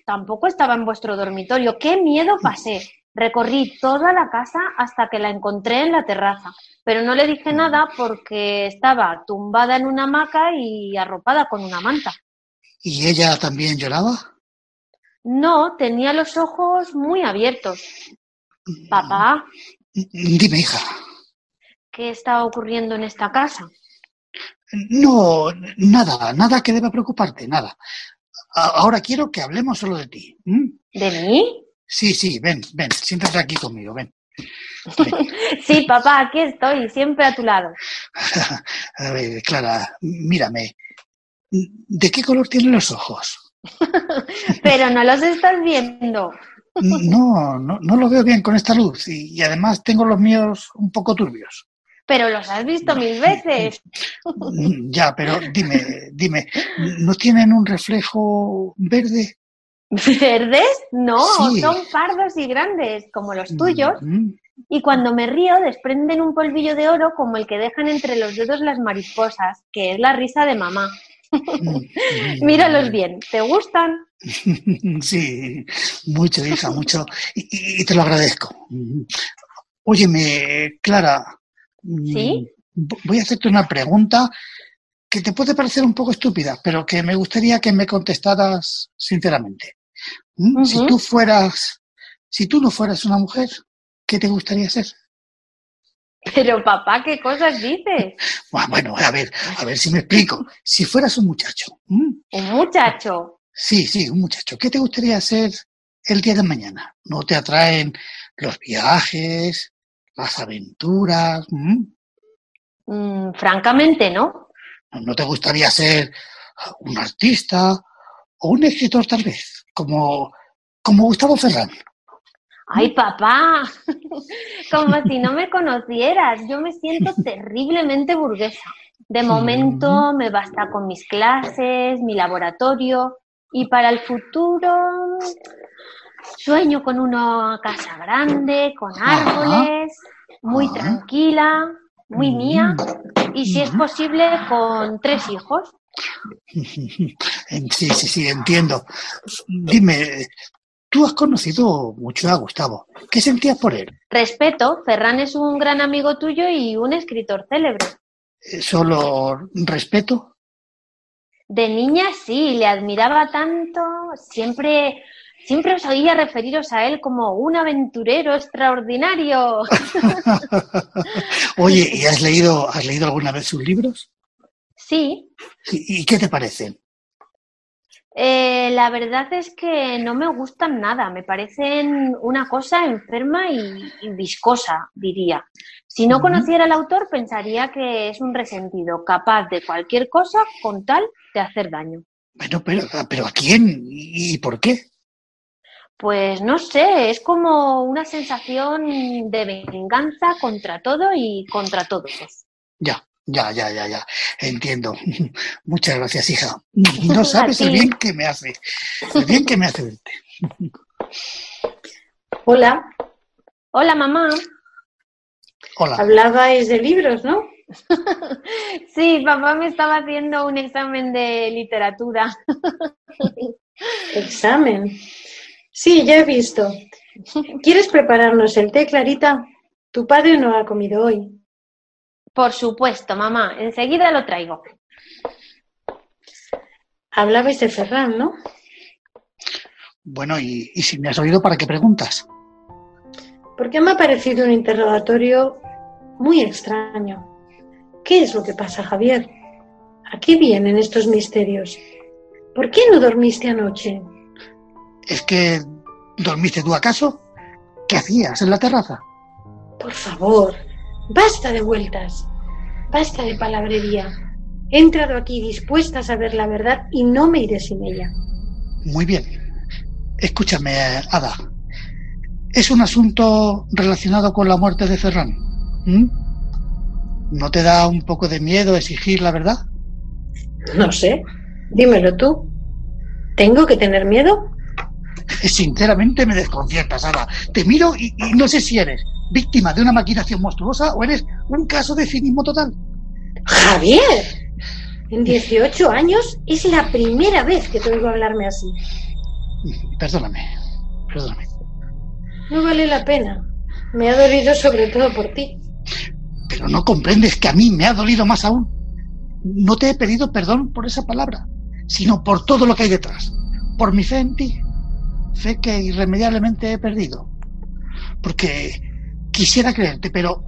tampoco estaba en vuestro dormitorio. ¡Qué miedo pasé! Recorrí toda la casa hasta que la encontré en la terraza, pero no le dije nada porque estaba tumbada en una hamaca y arropada con una manta. ¿Y ella también lloraba? No, tenía los ojos muy abiertos. Papá, Dime, hija. ¿qué está ocurriendo en esta casa? No, nada, nada que deba preocuparte, nada. Ahora quiero que hablemos solo de ti. ¿De mí? Sí, sí, ven, ven, siéntate aquí conmigo, ven. Sí, papá, aquí estoy, siempre a tu lado. A ver, Clara, mírame. ¿De qué color tienen los ojos? Pero no los estás viendo. No, no, no lo veo bien con esta luz y, y además tengo los míos un poco turbios. Pero los has visto mil veces. Ya, pero dime, dime, ¿no tienen un reflejo verde? ¿Verdes? No, Sí. son pardos y grandes, como los tuyos. Mm, Y cuando me río desprenden un polvillo de oro como el que dejan entre los dedos las mariposas, que es la risa de mamá. Míralos bien, ¿te gustan? Sí, mucho, hija, mucho. Y, y- te lo agradezco. Óyeme, Clara. mm, ¿Sí? vo- Voy a hacerte una pregunta que te puede parecer un poco estúpida, pero que me gustaría que me contestaras sinceramente. Si tú fueras, si tú no fueras una mujer, ¿qué te gustaría ser? Pero papá, ¿qué cosas dices? Bueno, a ver, a ver si me explico. Si fueras un muchacho. Un muchacho. sí, sí, un muchacho, ¿qué te gustaría ser el día de mañana? ¿No te atraen los viajes, las aventuras? Mm, francamente, ¿no? ¿No te gustaría ser un artista o un escritor tal vez, como, como Gustavo Ferran? Ay, papá, como si no me conocieras. Yo me siento terriblemente burguesa. De momento me basta con mis clases, mi laboratorio y para el futuro sueño con una casa grande, con árboles, muy tranquila, muy mía y si es posible con tres hijos. Sí, sí, sí, entiendo. Dime, tú has conocido mucho a Gustavo. ¿Qué sentías por él? Respeto, Ferran es un gran amigo tuyo y un escritor célebre. Eh, ¿Solo respeto? De niña sí, le admiraba tanto, siempre, siempre os oía referiros a él como un aventurero extraordinario. Oye, ¿y has leído, has leído alguna vez sus libros? Sí, ¿Y, qué te parecen? eh, la verdad es que no me gustan nada, me parecen una cosa enferma y, y viscosa, diría. Si no conociera al autor, pensaría que es un resentido, capaz de cualquier cosa con tal de hacer daño. Bueno, pero, pero ¿a quién y por qué? Pues no sé, es como una sensación de venganza contra todo y contra todos. Ya, ya, ya, ya, ya. Entiendo. Muchas gracias, hija. No sabes el bien que me hace. El bien que me hace verte. Hola, Hola, mamá. Hola. hablabais de libros, ¿no? Sí, papá me estaba haciendo un examen de literatura. Examen. Sí, ya he visto. ¿Quieres prepararnos el té, Clarita? Tu padre no ha comido hoy. Por supuesto, mamá. Enseguida lo traigo. Hablabais de Ferran, ¿no? Bueno, y, y si me has oído, ¿para qué preguntas? Porque me ha parecido un interrogatorio muy extraño. ¿Qué es lo que pasa, Javier? ¿A qué vienen estos misterios? ¿Por qué no dormiste anoche? ¿Es que dormiste tú acaso? ¿Qué hacías en la terraza? Por favor, basta de vueltas, basta de palabrería. He entrado aquí dispuesta a saber la verdad y no me iré sin ella. Muy bien. Escúchame, Ada. Es un asunto relacionado con la muerte de Ferran. ¿No te da un poco de miedo exigir la verdad? No sé, dímelo tú. ¿Tengo que tener miedo? Sinceramente me desconciertas, Ada. Te miro y, y no sé si eres víctima de una maquinación monstruosa o eres un caso de cinismo total. Javier, en 18 años es la primera vez que te oigo hablarme así. Perdóname, perdóname. No vale la pena. Me ha dolido sobre todo por ti. Pero no comprendes que a mí me ha dolido más aún. No te he pedido perdón por esa palabra, sino por todo lo que hay detrás. Por mi fe en ti. Fe que irremediablemente he perdido. Porque quisiera creerte, pero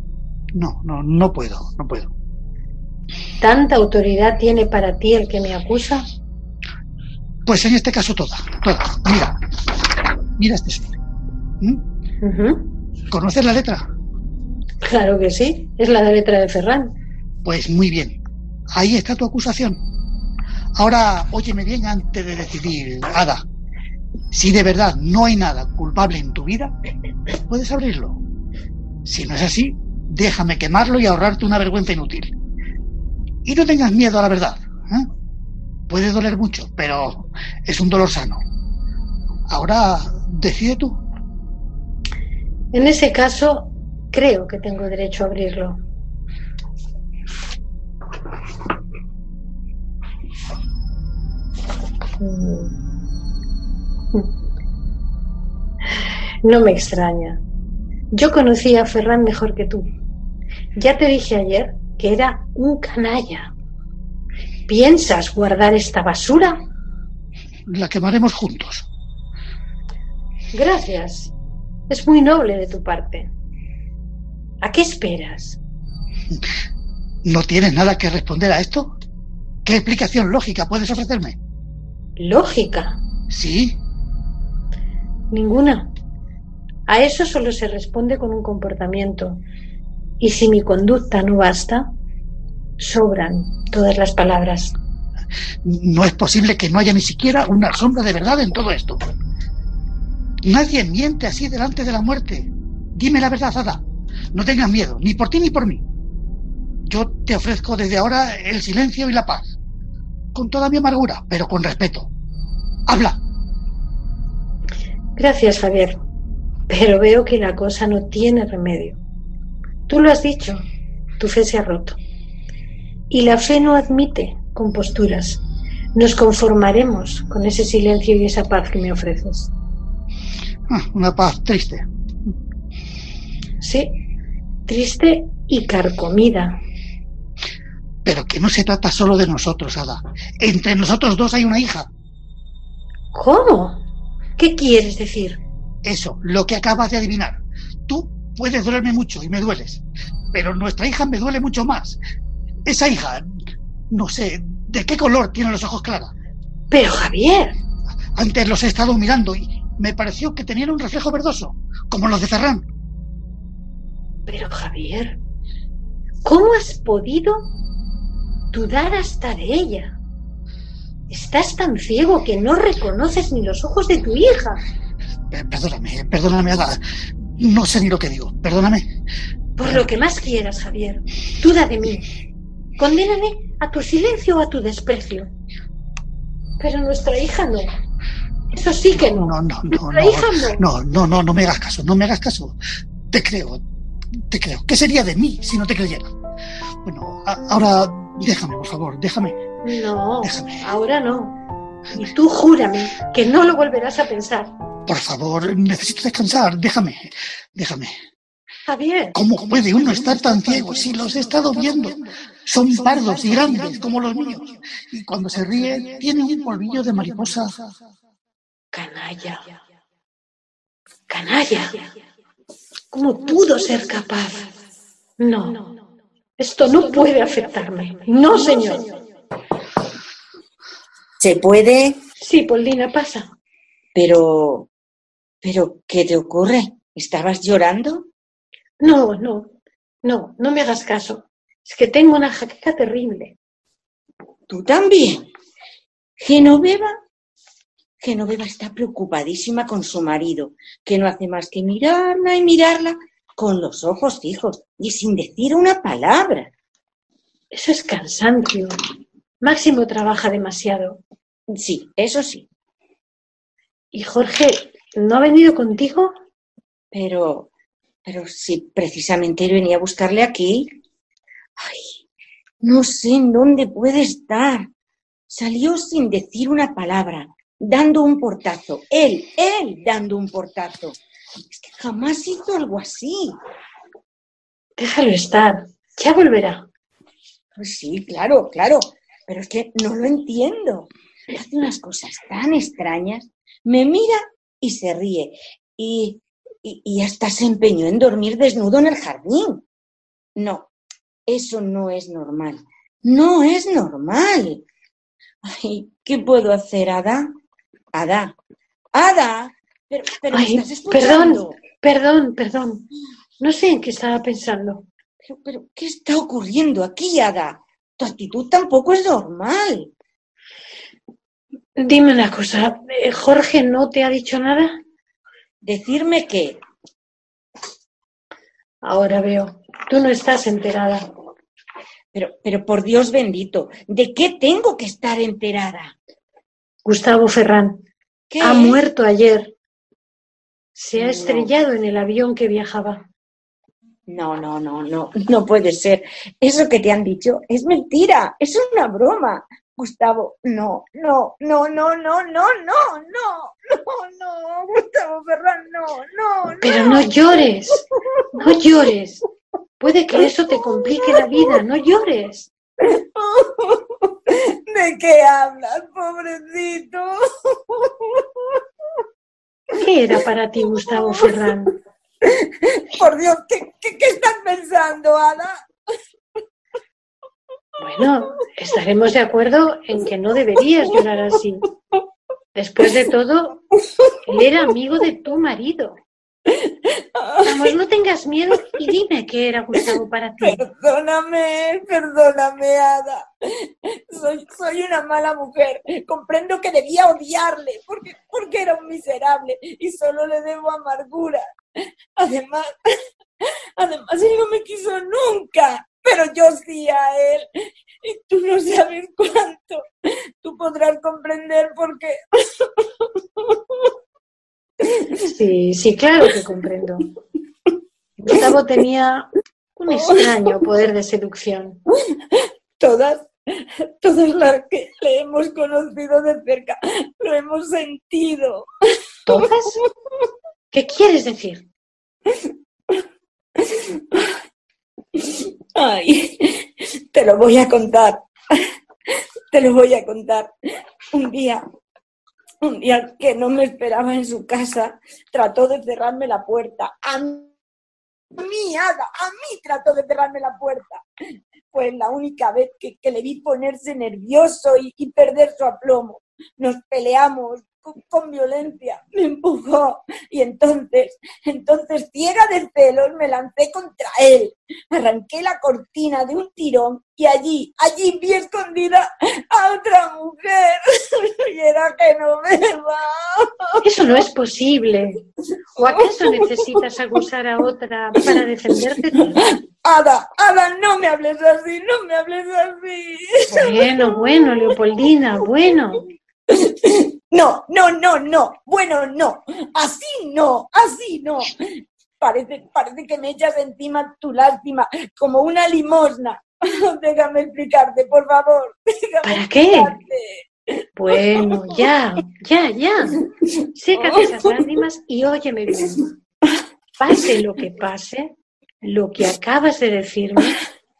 no, no, no puedo, no puedo. ¿Tanta autoridad tiene para ti el que me acusa? Pues en este caso toda, toda. Mira, mira este sobre. ¿Mm? ¿Conoces la letra? Claro que sí, es la de letra de Ferran. Pues muy bien. Ahí está tu acusación. Ahora, óyeme bien antes de decidir, Ada. Si de verdad no hay nada culpable en tu vida, puedes abrirlo. Si no es así, déjame quemarlo y ahorrarte una vergüenza inútil. Y no tengas miedo a la verdad. ¿eh? Puede doler mucho, pero es un dolor sano. Ahora, decide tú. En ese caso, creo que tengo derecho a abrirlo. No me extraña. Yo conocí a Ferran mejor que tú. Ya te dije ayer que era un canalla. ¿Piensas guardar esta basura? La quemaremos juntos. Gracias. Es muy noble de tu parte. ¿A qué esperas? ¿No tienes nada que responder a esto? ¿Qué explicación lógica puedes ofrecerme? ¿Lógica? Sí. Ninguna. A eso solo se responde con un comportamiento. Y si mi conducta no basta, sobran todas las palabras. No es posible que no haya ni siquiera una sombra de verdad en todo esto. Nadie miente así delante de la muerte. Dime la verdad, Ada. No tengas miedo, ni por ti ni por mí. Yo te ofrezco desde ahora el silencio y la paz. Con toda mi amargura, pero con respeto. Habla. Gracias, Javier. Pero veo que la cosa no tiene remedio. Tú lo has dicho, tu fe se ha roto. Y la fe no admite composturas. Nos conformaremos con ese silencio y esa paz que me ofreces. Ah, una paz triste. Sí, triste y carcomida. Pero que no se trata solo de nosotros, Ada. Entre nosotros dos hay una hija. ¿Cómo? ¿Qué quieres decir? Eso, lo que acabas de adivinar. Tú puedes dolerme mucho y me dueles, pero nuestra hija me duele mucho más. Esa hija, no sé, ¿de qué color tiene los ojos Clara? Pero Javier. Antes los he estado mirando y me pareció que tenían un reflejo verdoso, como los de Ferran. Pero Javier, ¿cómo has podido dudar hasta de ella? Estás tan ciego que no reconoces ni los ojos de tu hija. Perdóname, perdóname, Ada. No sé ni lo que digo. Perdóname. Por lo que más quieras, Javier. Duda de mí. Condéname a tu silencio o a tu desprecio. Pero nuestra hija no. Eso sí que no. No, no, no. Nuestra no, hija no. no, no, no, no me hagas caso, no me hagas caso. Te creo, te creo. ¿Qué sería de mí si no te creyera? Bueno, a- ahora déjame, por favor, déjame. No, ahora no. Y tú júrame que no lo volverás a pensar. Por favor, necesito descansar, déjame, déjame. Javier. ¿Cómo puede uno estar tan ciego si los he estado viendo? Son pardos y grandes como los míos. Y cuando se ríe, tienen un polvillo de mariposa. Canalla. Canalla. ¿Cómo pudo ser capaz? No. Esto no puede afectarme. No, señor. ¿Se puede? Sí, Paulina, pasa. Pero, pero, ¿qué te ocurre? ¿Estabas llorando? No, no. No, no me hagas caso. Es que tengo una jaqueca terrible. ¿Tú también? Genoveva. Genoveva está preocupadísima con su marido, que no hace más que mirarla y mirarla con los ojos fijos y sin decir una palabra. Eso es cansancio. Máximo trabaja demasiado. Sí, eso sí. ¿Y Jorge no ha venido contigo? Pero, pero si precisamente venía a buscarle aquí. Ay, no sé en dónde puede estar. Salió sin decir una palabra, dando un portazo. Él, él dando un portazo. Es que jamás hizo algo así. Déjalo estar. Ya volverá. Pues sí, claro, claro. Pero es que no lo entiendo. Hace unas cosas tan extrañas. Me mira y se ríe. Y, y, y hasta se empeñó en dormir desnudo en el jardín. No, eso no es normal. No es normal. Ay, ¿qué puedo hacer, Ada? Ada, Ada, pero, pero ¿me estás escuchando? perdón, perdón, perdón. No sé en qué estaba pensando. Pero, pero, ¿qué está ocurriendo aquí, Ada? Tu actitud tampoco es normal. Dime una cosa, eh, ¿Jorge no te ha dicho nada? Decirme que Ahora veo, tú no estás enterada. Pero, pero por Dios bendito, ¿de qué tengo que estar enterada? Gustavo Ferrán ¿Qué? ha muerto ayer. Se ha No. estrellado en el avión que viajaba. No, no, no, no, no puede ser. Eso que te han dicho es mentira, es una broma. Gustavo, no, no, no, no, no, no, no, no, no, no, Gustavo Ferran, no, no, no. Pero no llores, no llores. Puede que eso te complique la vida, no llores. ¿De qué hablas, pobrecito? ¿Qué era para ti, Gustavo Ferrán? Por Dios, ¿qué, qué, qué estás pensando, Ada? Bueno, estaremos de acuerdo en que no deberías llorar así. Después de todo, él era amigo de tu marido. Vamos, no tengas miedo y dime qué era Gustavo para ti. Perdóname, perdóname, Ada. Soy, soy una mala mujer. Comprendo que debía odiarle porque, porque era un miserable y solo le debo amargura. Además, además él no me quiso nunca, pero yo sí a él. Y tú no sabes cuánto. Tú podrás comprender por qué. Sí, sí, claro que comprendo. Gustavo tenía un extraño poder de seducción. Todas, todas las que le hemos conocido de cerca, lo hemos sentido. ¿Todas? ¿Qué quieres decir? Ay, te lo voy a contar. Te lo voy a contar. Un día, un día que no me esperaba en su casa, trató de cerrarme la puerta. A mí, Ada, a mí trató de cerrarme la puerta. Fue la única vez que, que le vi ponerse nervioso y, y perder su aplomo. Nos peleamos con, con violencia, me empujó y entonces, entonces ciega de celos me lancé contra él. Arranqué la cortina de un tirón y allí, allí vi escondida a otra mujer. y era Genoveva. Eso no es posible. ¿O acaso necesitas acusar a otra para defenderte? Ada, Ada, no me hables así, no me hables así. Bueno, bueno, Leopoldina, bueno. No, no, no, no. Bueno, no. Así no, así no. Parece, parece que me echas encima tu lástima, como una limosna. Déjame explicarte, por favor. Déjame ¿Para qué? explicarte. Bueno, ya, ya, ya. Sécate esas lágrimas y óyeme bien. Pase lo que pase, lo que acabas de decirme,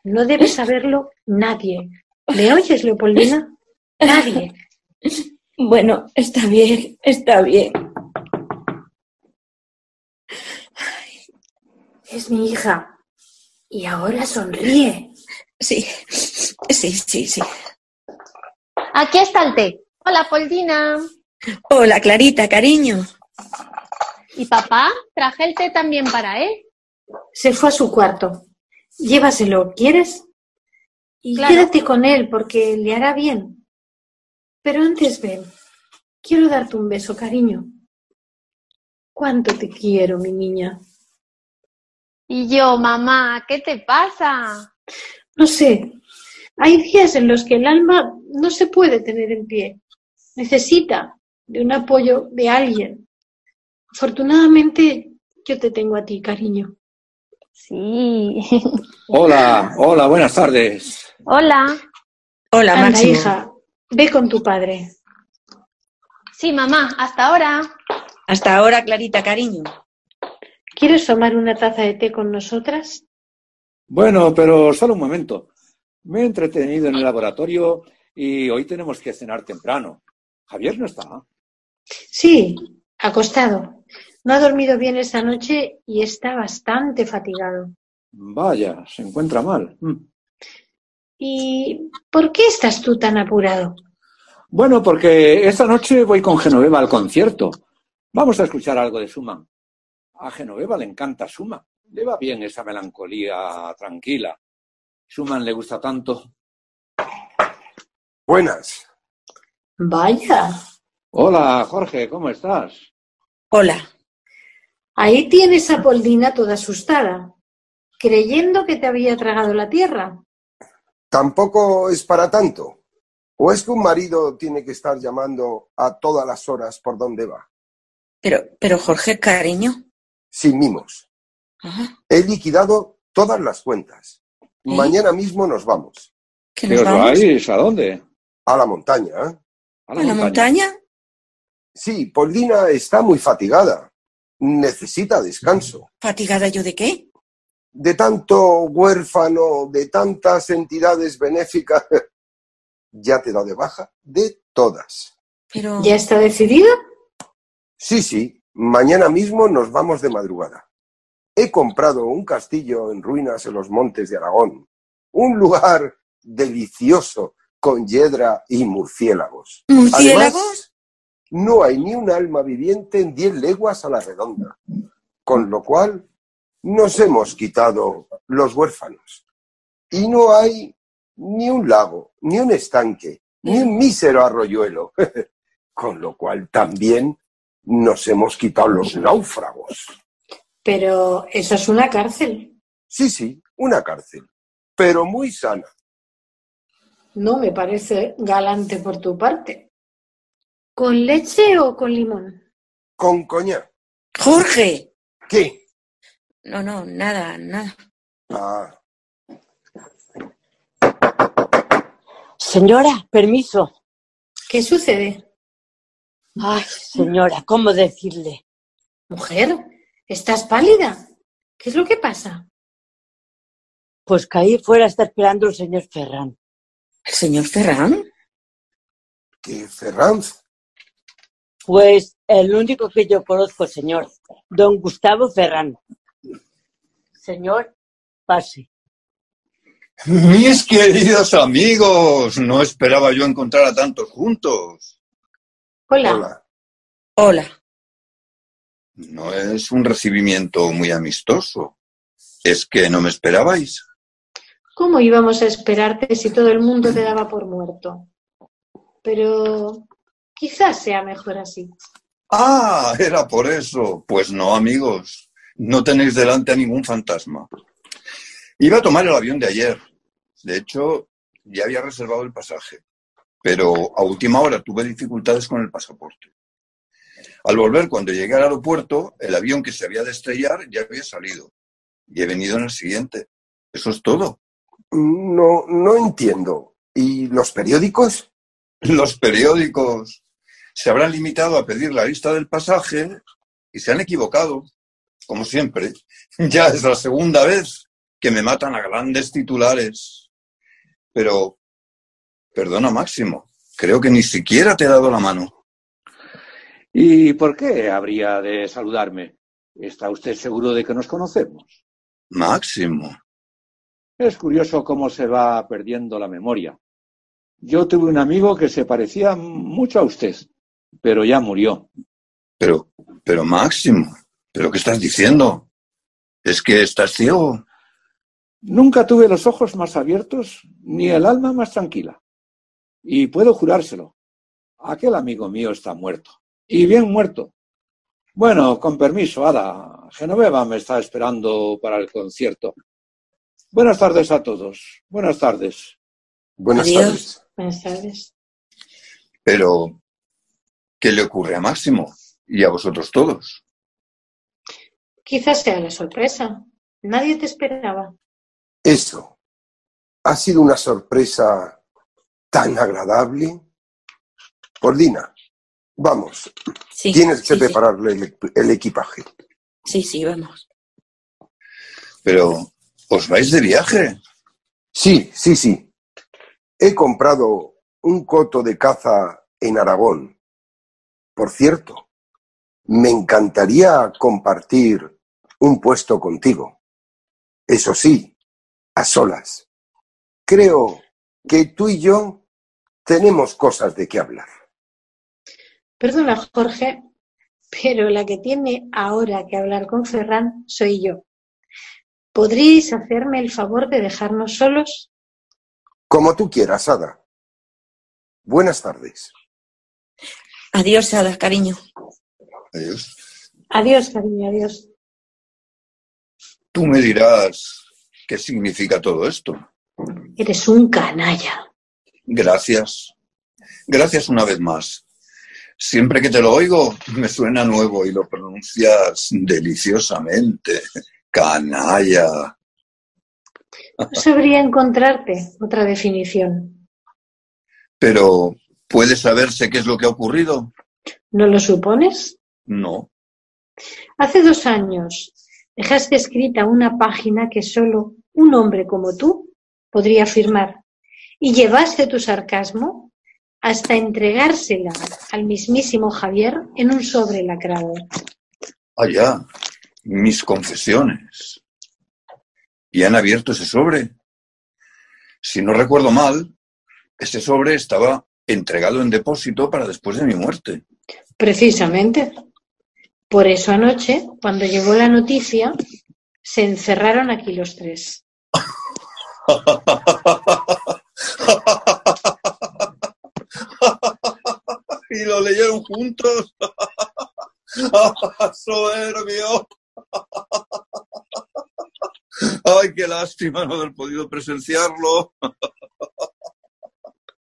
no debe saberlo nadie. ¿Me oyes, Leopoldina? Nadie. Bueno, está bien, está bien. Es mi hija. Y ahora sonríe. Sí, sí, sí, sí. Aquí está el té. Hola, Poldina. Hola, Clarita, cariño. ¿Y papá? Traje el té también para él. Se fue a su cuarto. Llévaselo, ¿quieres? Y Claro. quédate con él porque le hará bien. Pero antes ven. Quiero darte un beso, cariño. Cuánto te quiero, mi niña. Y yo, mamá, ¿qué te pasa? No sé. Hay días en los que el alma no se puede tener en pie. Necesita de un apoyo de alguien. Afortunadamente, yo te tengo a ti, cariño. Sí. Hola, hola, buenas tardes. Hola. Hola, Anda, Máximo. hija, ve con tu padre. Sí, mamá, hasta ahora. Hasta ahora, Clarita, cariño. ¿Quieres tomar una taza de té con nosotras? Bueno, pero solo un momento. Me he entretenido en el laboratorio y hoy tenemos que cenar temprano. Javier no está. Sí, acostado. No ha dormido bien esta noche y está bastante fatigado. Vaya, se encuentra mal. Mm. ¿Y por qué estás tú tan apurado? Bueno, porque esta noche voy con Genoveva al concierto. Vamos a escuchar algo de Schumann. A Genoveva le encanta Schumann. Le va bien esa melancolía tranquila. Schumann le gusta tanto. Buenas. Vaya, Hola, Jorge, ¿cómo estás? Hola. ahí tienes a Poldina toda asustada, creyendo que te había tragado la tierra. Tampoco es para tanto. ¿O es que un marido tiene que estar llamando a todas las horas por dónde va? Pero, pero Jorge, cariño. Sin mimos. Ajá. He liquidado todas las cuentas. Mañana mismo nos vamos. ¿Que ¿Qué nos os vamos? vais? ¿A dónde? A la montaña. ¿eh? ¿A ¿A la montaña? Sí, Poldina está muy fatigada. Necesita descanso. ¿Fatigada yo de qué? De tanto huérfano, de tantas entidades benéficas. Ya te da de baja de todas. Pero. ¿Ya está decidido? Sí, sí, mañana mismo nos vamos de madrugada. He comprado un castillo en ruinas en los montes de Aragón. Un lugar delicioso con hiedra y murciélagos. ¿Murciélagos? Además, no hay ni un alma viviente en diez leguas a la redonda. Con lo cual, nos hemos quitado los huérfanos. Y no hay ni un lago, ni un estanque, ni un mísero arroyuelo. Con lo cual también nos hemos quitado los náufragos. Pero eso es una cárcel. Sí, sí, una cárcel, pero muy sana. No me parece galante por tu parte. ¿Con leche o con limón? Con coñac. Jorge. ¿Qué? No, no, nada, nada. Ah, Señora, permiso. ¿Qué sucede? Ay, señora, ¿cómo decirle? Mujer, ¿estás pálida? ¿Qué es lo que pasa? Pues que ahí fuera está esperando el señor Ferran. ¿El señor Ferran? ¿qué Ferranz? Pues el único que yo conozco, señor, don Gustavo Ferran. Señor, pase. Mis queridos amigos, no esperaba yo encontrar a tantos juntos. Hola. Hola. Hola. No es un recibimiento muy amistoso. Es que no me esperabais. ¿Cómo íbamos a esperarte si todo el mundo te daba por muerto? Pero quizás sea mejor así. Ah, era por eso. Pues no, amigos. No tenéis delante a ningún fantasma. Iba a tomar el avión de ayer. De hecho, ya había reservado el pasaje. Pero a última hora tuve dificultades con el pasaporte. Al volver, cuando llegué al aeropuerto, el avión que se había de estrellar ya había salido. Y he venido en el siguiente. Eso es todo. No, no entiendo. ¿Y los periódicos? Los periódicos se habrán limitado a pedir la lista del pasaje y se han equivocado, como siempre. Ya es la segunda vez que me matan a grandes titulares. Pero, perdona Máximo, creo que ni siquiera te he dado la mano. ¿Y por qué habría de saludarme? ¿Está usted seguro de que nos conocemos? Máximo. Es curioso cómo se va perdiendo la memoria. Yo tuve un amigo que se parecía mucho a usted, pero ya murió. Pero, pero Máximo, ¿pero qué estás diciendo? ¿Es que estás ciego? Nunca tuve los ojos más abiertos ni el alma más tranquila. Y puedo jurárselo. Aquel amigo mío está muerto. Y bien muerto. Bueno, con permiso, Ada. Genoveva me está esperando para el concierto. Buenas tardes a todos. Buenas tardes. Buenas Adiós. tardes. Buenas tardes. Pero, ¿qué le ocurre a Máximo y a vosotros todos? Quizás sea la sorpresa. Nadie te esperaba. Eso. Ha sido una sorpresa tan agradable. Poldina, vamos. Sí, Tienes que sí, sí. prepararle el, el equipaje. Sí, sí, vamos. Pero, ¿os vais de viaje? Sí, sí, sí. He comprado un coto de caza en Aragón. Por cierto, me encantaría compartir un puesto contigo. Eso sí, a solas. Creo que tú y yo tenemos cosas de qué hablar. Perdona, Jorge, pero la que tiene ahora que hablar con Ferran soy yo. ¿Podríais hacerme el favor de dejarnos solos? Como tú quieras, Ada. Buenas tardes. Adiós, Ada, cariño. Adiós. Adiós, cariño, adiós. Tú me dirás qué significa todo esto. Eres un canalla. Gracias. Gracias una vez más. Siempre que te lo oigo, me suena nuevo y lo pronuncias deliciosamente. Canalla. No sabría encontrarte otra definición. Pero, ¿puede saberse qué es lo que ha ocurrido? ¿No lo supones? No. Hace dos años dejaste escrita una página que solo un hombre como tú podría firmar y llevaste tu sarcasmo hasta entregársela al mismísimo Javier en un sobre lacrado. Allá, mis confesiones. Y han abierto ese sobre. Si no recuerdo mal, ese sobre estaba entregado en depósito para después de mi muerte. Precisamente. Por eso anoche, cuando llegó la noticia, se encerraron aquí los tres. y lo leyeron juntos. Soberbio. Ay, qué lástima no haber podido presenciarlo.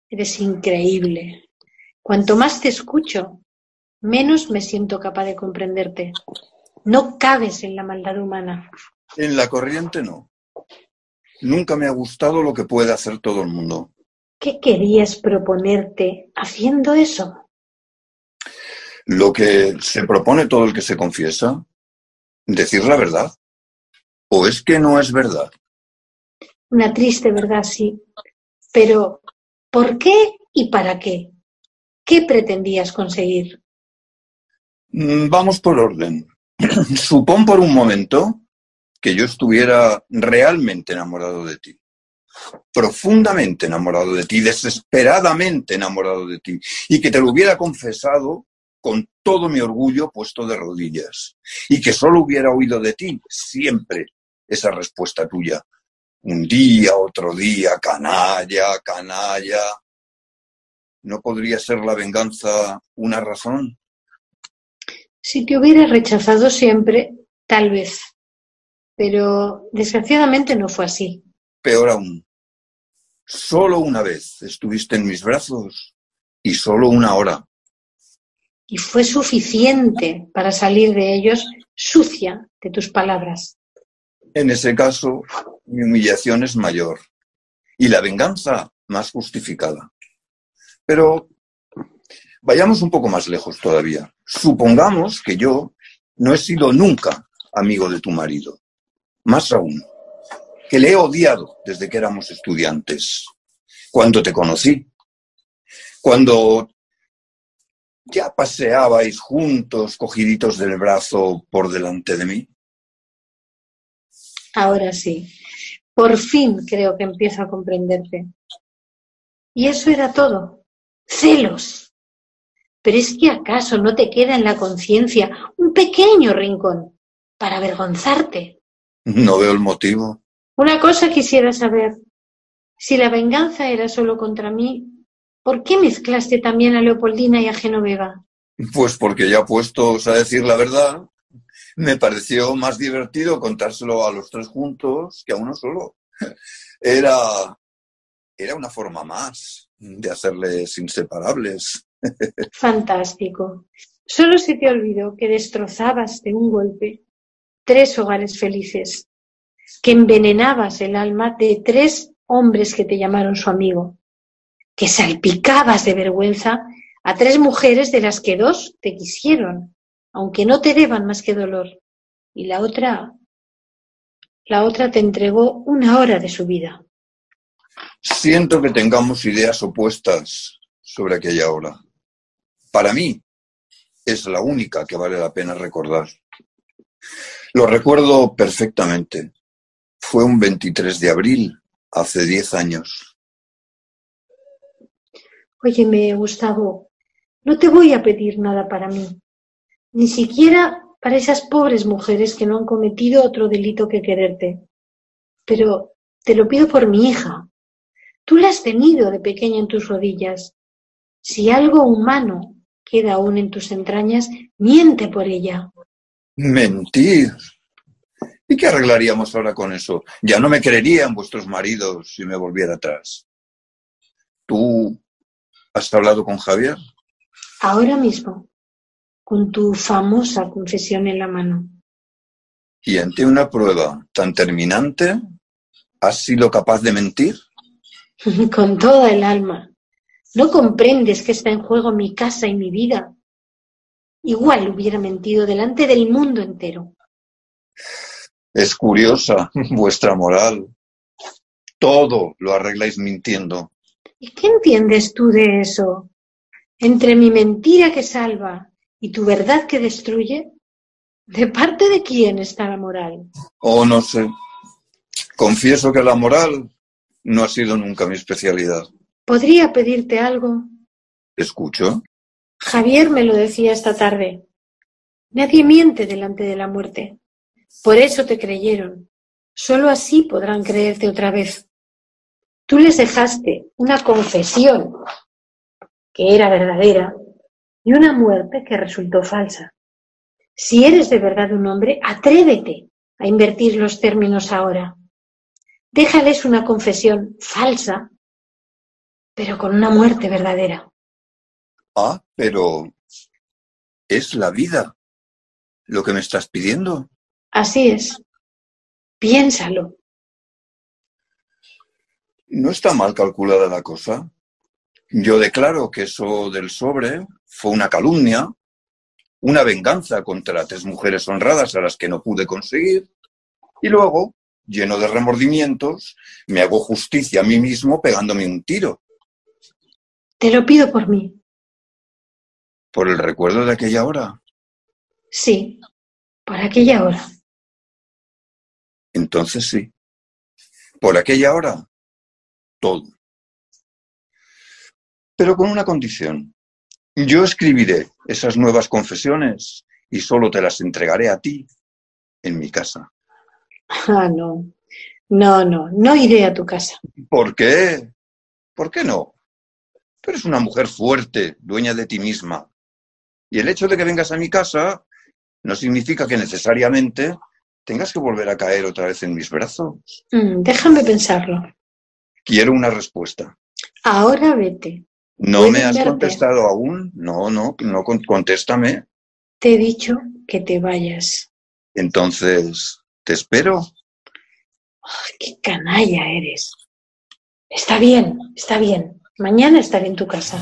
Eres increíble. Cuanto más te escucho, menos me siento capaz de comprenderte. No cabes en la maldad humana. En la corriente no. Nunca me ha gustado lo que puede hacer todo el mundo. ¿Qué querías proponerte haciendo eso? Lo que se propone todo el que se confiesa, decir la verdad. ¿O es que no es verdad? Una triste verdad, sí. Pero, ¿por qué y para qué? ¿Qué pretendías conseguir? Mm, Vamos por orden. Supón por un momento que yo estuviera realmente enamorado de ti. Profundamente enamorado de ti, desesperadamente enamorado de ti. Y que te lo hubiera confesado con todo mi orgullo puesto de rodillas. Y que solo hubiera oído de ti siempre esa respuesta tuya. Un día, otro día, canalla, canalla. ¿No podría ser la venganza una razón? Si te hubiera rechazado siempre, tal vez. Pero desgraciadamente no fue así. Peor aún, solo una vez estuviste en mis brazos y solo una hora. Y fue suficiente para salir de ellos sucia de tus palabras. En ese caso, mi humillación es mayor y la venganza más justificada. Pero vayamos un poco más lejos todavía. Supongamos que yo no he sido nunca amigo de tu marido. Más aún, que le he odiado desde que éramos estudiantes, cuando te conocí, cuando ya paseabais juntos, cogiditos del brazo por delante de mí. Ahora sí. Por fin creo que empiezo a comprenderte. Y eso era todo. Celos. Pero es que acaso no te queda en la conciencia un pequeño rincón para avergonzarte. No veo el motivo. Una cosa quisiera saber. Si la venganza era solo contra mí, ¿por qué mezclaste también a Leopoldina y a Genoveva? Pues porque ya puestos a decir la verdad, me pareció más divertido contárselo a los tres juntos que a uno solo. Era, era una forma más de hacerles inseparables. Fantástico. Solo se te olvidó que destrozabas de un golpe tres hogares felices, que envenenabas el alma de tres hombres que te llamaron su amigo, que salpicabas de vergüenza a tres mujeres de las que dos te quisieron, aunque no te deban más que dolor, y la otra, la otra te entregó una hora de su vida. Siento que tengamos ideas opuestas sobre aquella hora. Para mí es la única que vale la pena recordar. Lo recuerdo perfectamente. Fue un 23 de abril, hace 10 años. Óyeme, Gustavo, no te voy a pedir nada para mí, ni siquiera para esas pobres mujeres que no han cometido otro delito que quererte. Pero te lo pido por mi hija. Tú la has tenido de pequeña en tus rodillas. Si algo humano queda aún en tus entrañas, miente por ella. Mentir. ¿Y qué arreglaríamos ahora con eso? Ya no me creerían vuestros maridos si me volviera atrás. ¿Tú has hablado con Javier? Ahora mismo, con tu famosa confesión en la mano. ¿Y ante una prueba tan terminante, has sido capaz de mentir? con toda el alma. ¿No comprendes que está en juego mi casa y mi vida? Igual hubiera mentido delante del mundo entero. Es curiosa vuestra moral. Todo lo arregláis mintiendo. ¿Y qué entiendes tú de eso? Entre mi mentira que salva y tu verdad que destruye, ¿de parte de quién está la moral? Oh, no sé. Confieso que la moral no ha sido nunca mi especialidad. ¿Podría pedirte algo? ¿Escucho? Javier me lo decía esta tarde. Nadie miente delante de la muerte. Por eso te creyeron. Solo así podrán creerte otra vez. Tú les dejaste una confesión que era verdadera y una muerte que resultó falsa. Si eres de verdad un hombre, atrévete a invertir los términos ahora. Déjales una confesión falsa, pero con una muerte verdadera. Ah, pero es la vida lo que me estás pidiendo. Así es. Piénsalo. No está mal calculada la cosa. Yo declaro que eso del sobre fue una calumnia, una venganza contra tres mujeres honradas a las que no pude conseguir, y luego, lleno de remordimientos, me hago justicia a mí mismo pegándome un tiro. Te lo pido por mí. ¿Por el recuerdo de aquella hora? Sí, por aquella hora. Entonces sí. Por aquella hora, todo. Pero con una condición. Yo escribiré esas nuevas confesiones y solo te las entregaré a ti en mi casa. Ah, no. No, no, no iré a tu casa. ¿Por qué? ¿Por qué no? Tú eres una mujer fuerte, dueña de ti misma. Y el hecho de que vengas a mi casa no significa que necesariamente tengas que volver a caer otra vez en mis brazos. Mm, déjame pensarlo. Quiero una respuesta. Ahora vete. ¿No me has verte. contestado aún? No, no, no, con- contéstame. Te he dicho que te vayas. Entonces, ¿te espero? Qué canalla eres. Está bien, está bien. Mañana estaré en tu casa.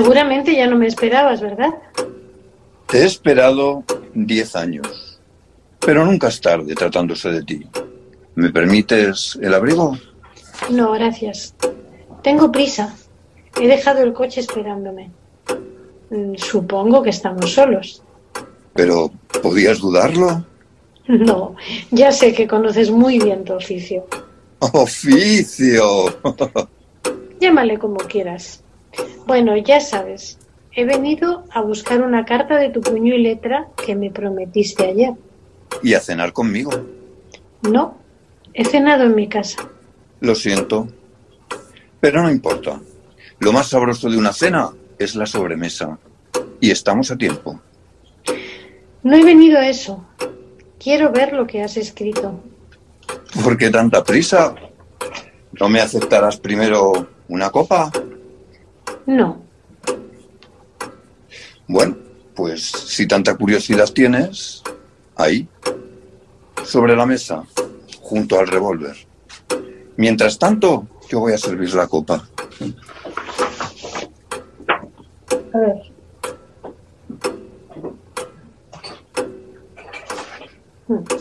Seguramente ya no me esperabas, ¿verdad? Te he esperado diez años, pero nunca es tarde tratándose de ti. ¿Me permites el abrigo? No, gracias. Tengo prisa. He dejado el coche esperándome. Mm, Supongo que estamos solos. Pero, ¿podías dudarlo? No, ya sé que conoces muy bien tu oficio. ¡Oficio! Llámale como quieras. Bueno, ya sabes, he venido a buscar una carta de tu puño y letra que me prometiste ayer. y a cenar conmigo. No, he cenado en mi casa. Lo siento. Pero no importa. Lo más sabroso de una cena es la sobremesa. Y estamos a tiempo. No he venido a eso. Quiero ver lo que has escrito. ¿Por qué tanta prisa? ¿No me aceptarás primero una copa? No, Bueno, Pues si tanta curiosidad tienes, ahí, sobre la mesa, junto al revólver. Mientras tanto, yo voy a servir la copa. A ver. Hmm.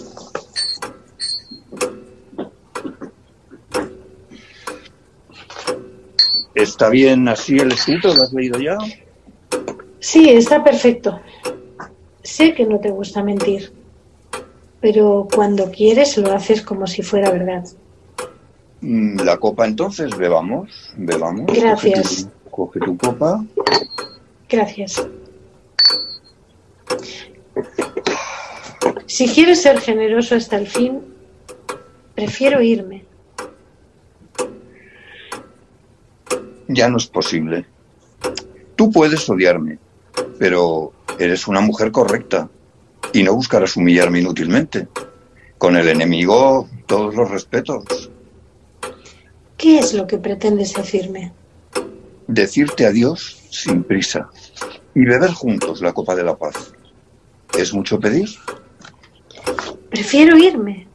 ¿Está bien así el escrito? ¿Lo has leído ya? Sí, está perfecto. Sé que no te gusta mentir, pero cuando quieres lo haces como si fuera verdad. Mm, La copa entonces, bebamos, bebamos. Gracias. Coge tu, coge tu copa. Gracias. Si quieres ser generoso hasta el fin, prefiero irme. Ya no es posible. Tú puedes odiarme, pero eres una mujer correcta y no buscarás humillarme inútilmente. Con el enemigo, todos los respetos. ¿Qué es lo que pretendes decirme? Decirte adiós sin prisa y beber juntos la copa de la paz. ¿Es mucho pedir? Prefiero irme.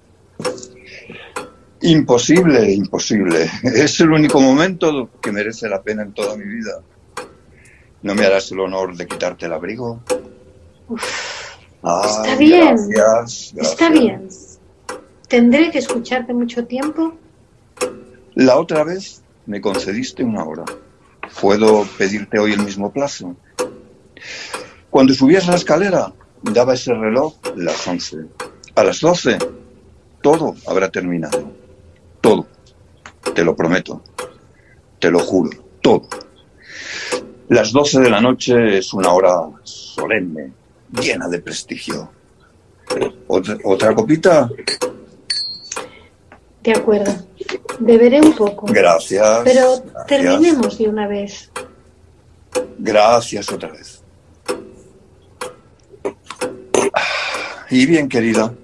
Imposible, imposible. Es el único momento que merece la pena en toda mi vida. ¿No me harás el honor de quitarte el abrigo? Ay, Está bien. Gracias, Está bien. ¿Tendré que escucharte mucho tiempo? La otra vez me concediste una hora. ¿Puedo pedirte hoy el mismo plazo? Cuando subías la escalera, daba ese reloj las once. A las doce, todo habrá terminado. Todo. Te lo prometo. Te lo juro. Todo. Las doce de la noche es una hora solemne, llena de prestigio. ¿Otra, otra copita? De acuerdo. Beberé un poco. Gracias. Pero gracias. terminemos de una vez. Gracias otra vez. Y bien, querida,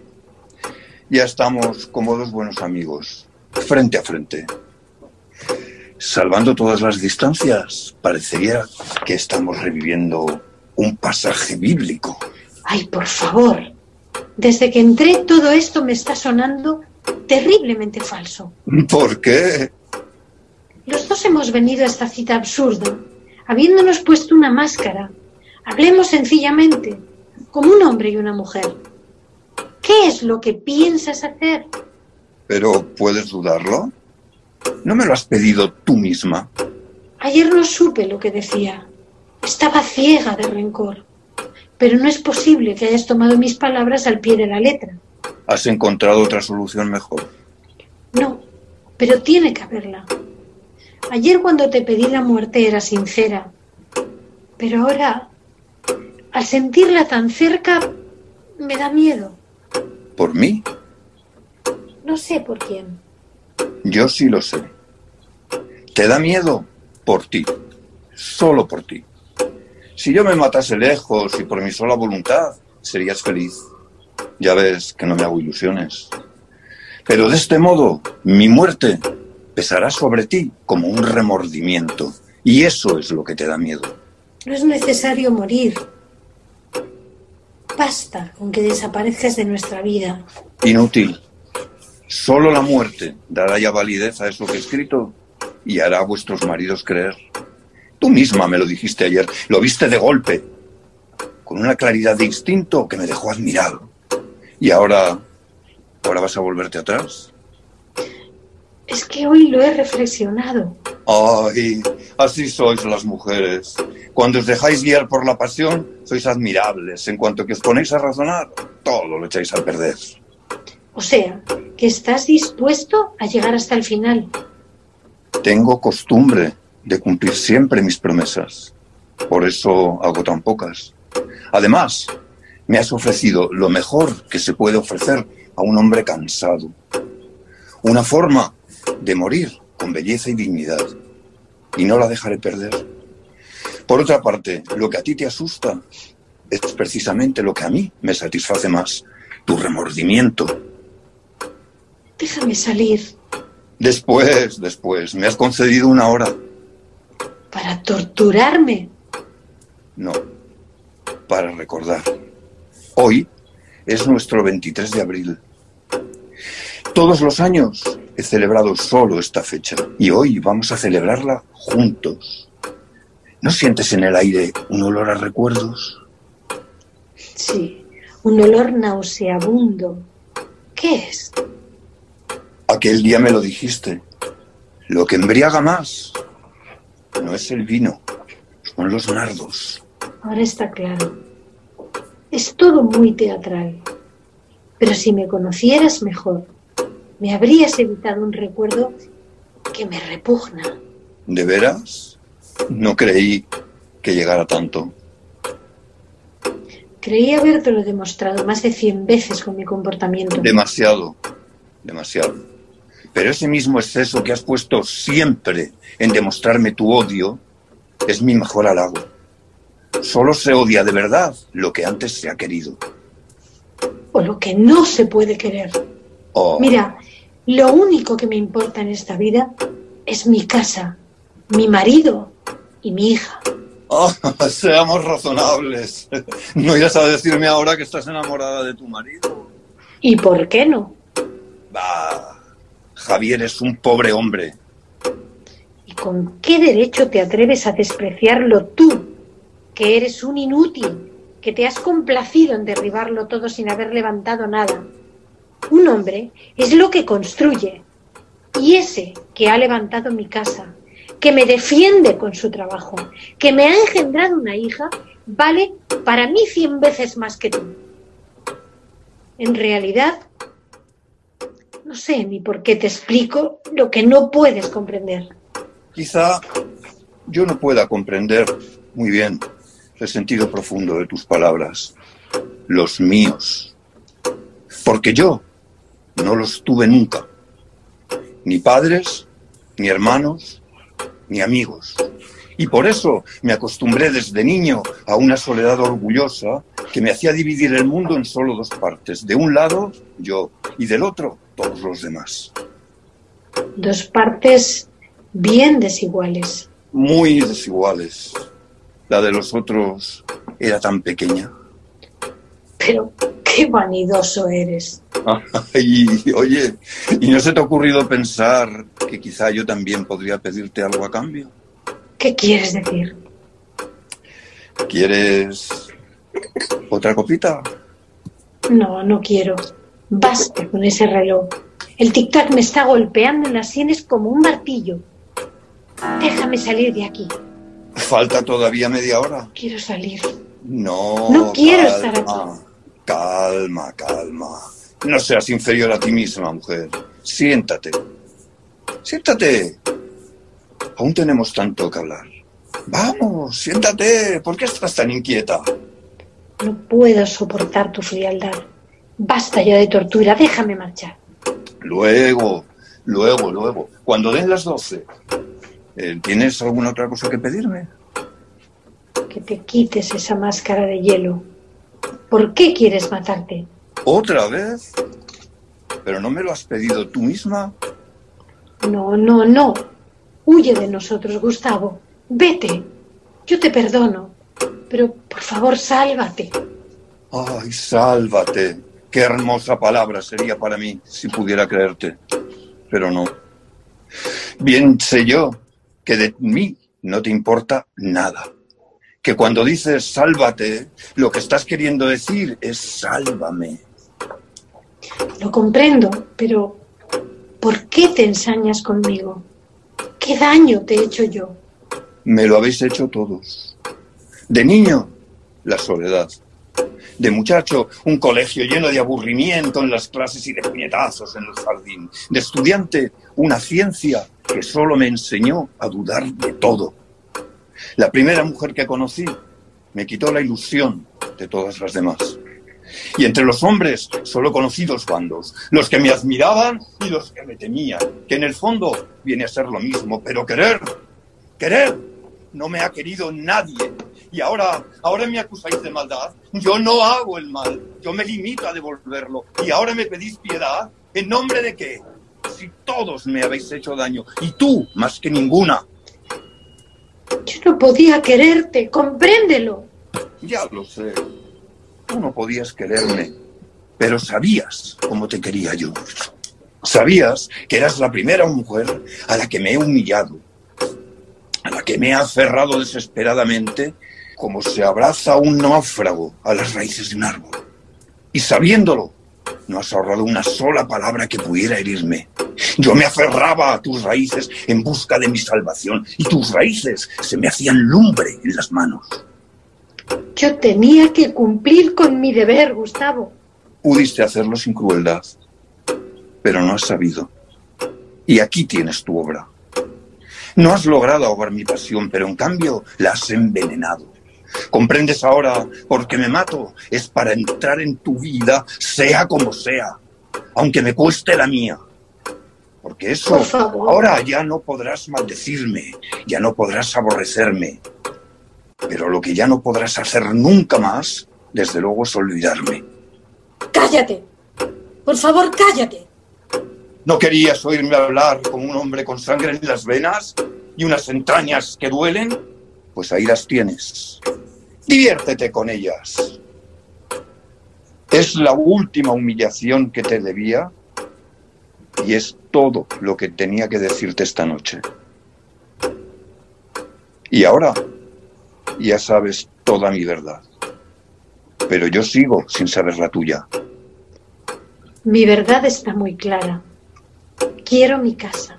ya estamos como dos buenos amigos, frente a frente. Salvando todas las distancias, parecería que estamos reviviendo un pasaje bíblico. Ay, por favor. Desde que entré todo esto me está sonando terriblemente falso. ¿Por qué? Los dos hemos venido a esta cita absurda, habiéndonos puesto una máscara. Hablemos sencillamente, como un hombre y una mujer. ¿Qué es lo que piensas hacer? ¿Pero puedes dudarlo? ¿No me lo has pedido tú misma? Ayer no supe lo que decía. Estaba ciega de rencor. Pero no es posible que hayas tomado mis palabras al pie de la letra. ¿Has encontrado otra solución mejor? No, pero tiene que haberla. Ayer cuando te pedí la muerte era sincera. Pero ahora, al sentirla tan cerca, me da miedo. ¿Por mí? No sé por quién. Yo sí lo sé. Te da miedo por ti, solo por ti. Si yo me matase lejos y por mi sola voluntad, serías feliz. Ya ves que no me hago ilusiones. Pero de este modo, mi muerte pesará sobre ti como un remordimiento. Y eso es lo que te da miedo. No es necesario morir. Basta con que desaparezcas de nuestra vida. Inútil. Solo la muerte dará ya validez a eso que he escrito y hará a vuestros maridos creer. Tú misma me lo dijiste ayer, lo viste de golpe, con una claridad de instinto que me dejó admirado. Y ahora, ahora vas a volverte atrás. Es que hoy lo he reflexionado. Ay, así sois las mujeres. Cuando os dejáis guiar por la pasión, sois admirables. En cuanto que os ponéis a razonar, todo lo echáis a perder. O sea, que estás dispuesto a llegar hasta el final. Tengo costumbre de cumplir siempre mis promesas. Por eso hago tan pocas. Además, me has ofrecido lo mejor que se puede ofrecer a un hombre cansado. Una forma de morir con belleza y dignidad. Y no la dejaré perder. Por otra parte, lo que a ti te asusta es precisamente lo que a mí me satisface más. Tu remordimiento. Déjame salir Después, después, me has concedido una hora. para torturarme. No. para recordar. Hoy es nuestro 23 de abril. Todos los años he celebrado solo esta fecha y hoy vamos a celebrarla juntos. ¿No sientes en el aire un olor a recuerdos? Sí, un olor nauseabundo. ¿Qué es? Aquel día me lo dijiste. Lo que embriaga más no es el vino, son los nardos. Ahora está claro. Es todo muy teatral. Pero si me conocieras mejor, me habrías evitado un recuerdo que me repugna. ¿De veras? No creí que llegara tanto. Creí habértelo demostrado más de cien veces con mi comportamiento. Demasiado, demasiado. Pero ese mismo exceso que has puesto siempre en demostrarme tu odio es mi mejor halago. Solo se odia de verdad lo que antes se ha querido. O lo que no se puede querer. Oh, Mira, lo único que me importa en esta vida es mi casa, mi marido y mi hija. oh, seamos razonables. No irás a decirme ahora que estás enamorada de tu marido. ¿Y por qué no? Bah, Javier es un pobre hombre. ¿Y con qué derecho te atreves a despreciarlo tú, que eres un inútil, que te has complacido en derribarlo todo sin haber levantado nada? Un hombre es lo que construye. Y ese que ha levantado mi casa, que me defiende con su trabajo, que me ha engendrado una hija, vale para mí cien veces más que tú. En realidad, no sé ni por qué te explico lo que no puedes comprender. Quizá yo no pueda comprender muy bien el sentido profundo de tus palabras, los míos, porque yo no los tuve nunca, ni padres, ni hermanos, ni amigos. Y por eso me acostumbré desde niño a una soledad orgullosa que me hacía dividir el mundo en solo dos partes. De un lado, yo, y del otro, todos los demás. Dos partes bien desiguales. Muy desiguales. La de los otros era tan pequeña. Pero qué vanidoso eres. Ay, oye, ¿y no se te ha ocurrido pensar que quizá yo también podría pedirte algo a cambio? ¿Qué quieres decir? ¿Quieres otra copita? No, no quiero. Basta con ese reloj. El tic-tac me está golpeando en las sienes como un martillo. Déjame salir de aquí. Falta todavía media hora. Quiero salir. No. No quiero calma, estar aquí. Calma, calma. No seas inferior a ti misma, mujer. Siéntate. Siéntate. Aún tenemos tanto que hablar. Vamos, siéntate. ¿Por qué estás tan inquieta? No puedo soportar tu frialdad. Basta ya de tortura. Déjame marchar. Luego, luego, luego. Cuando den las doce. eh, ¿Tienes alguna otra cosa que pedirme? Que te quites esa máscara de hielo. ¿Por qué quieres matarte? ¿Otra vez? ¿Pero no me lo has pedido tú misma? No, no, no. Huye de nosotros, Gustavo. Vete. Yo te perdono. Pero por favor, sálvate. Ay, sálvate. Qué hermosa palabra sería para mí si pudiera creerte. Pero no. Bien sé yo que de mí no te importa nada. Que cuando dices sálvate, lo que estás queriendo decir es sálvame. Lo comprendo, pero ¿por qué te ensañas conmigo? ¿Qué daño te he hecho yo? Me lo habéis hecho todos. De niño, la soledad. De muchacho, un colegio lleno de aburrimiento en las clases y de puñetazos en el jardín. De estudiante, una ciencia que solo me enseñó a dudar de todo. La primera mujer que conocí me quitó la ilusión de todas las demás. Y entre los hombres solo conocí dos bandos, los que me admiraban y los que me temían, que en el fondo viene a ser lo mismo, pero querer, querer, no me ha querido nadie. Y ahora, ahora me acusáis de maldad. Yo no hago el mal, yo me limito a devolverlo. Y ahora me pedís piedad. ¿En nombre de qué? Si todos me habéis hecho daño, y tú más que ninguna. Yo no podía quererte, compréndelo. Ya lo sé. Tú no podías quererme, pero sabías cómo te quería yo. Sabías que eras la primera mujer a la que me he humillado, a la que me he aferrado desesperadamente como se abraza un náufrago a las raíces de un árbol. Y sabiéndolo, no has ahorrado una sola palabra que pudiera herirme. Yo me aferraba a tus raíces en busca de mi salvación y tus raíces se me hacían lumbre en las manos. Yo tenía que cumplir con mi deber, Gustavo. Pudiste hacerlo sin crueldad, pero no has sabido. Y aquí tienes tu obra. No has logrado ahogar mi pasión, pero en cambio la has envenenado. ¿Comprendes ahora por qué me mato? Es para entrar en tu vida, sea como sea, aunque me cueste la mía. Porque eso, Por ahora ya no podrás maldecirme, ya no podrás aborrecerme. Pero lo que ya no podrás hacer nunca más, desde luego, es olvidarme. Cállate. Por favor, cállate. ¿No querías oírme hablar como un hombre con sangre en las venas y unas entrañas que duelen? Pues ahí las tienes. Diviértete con ellas. Es la última humillación que te debía y es todo lo que tenía que decirte esta noche. Y ahora ya sabes toda mi verdad. Pero yo sigo sin saber la tuya. Mi verdad está muy clara. Quiero mi casa.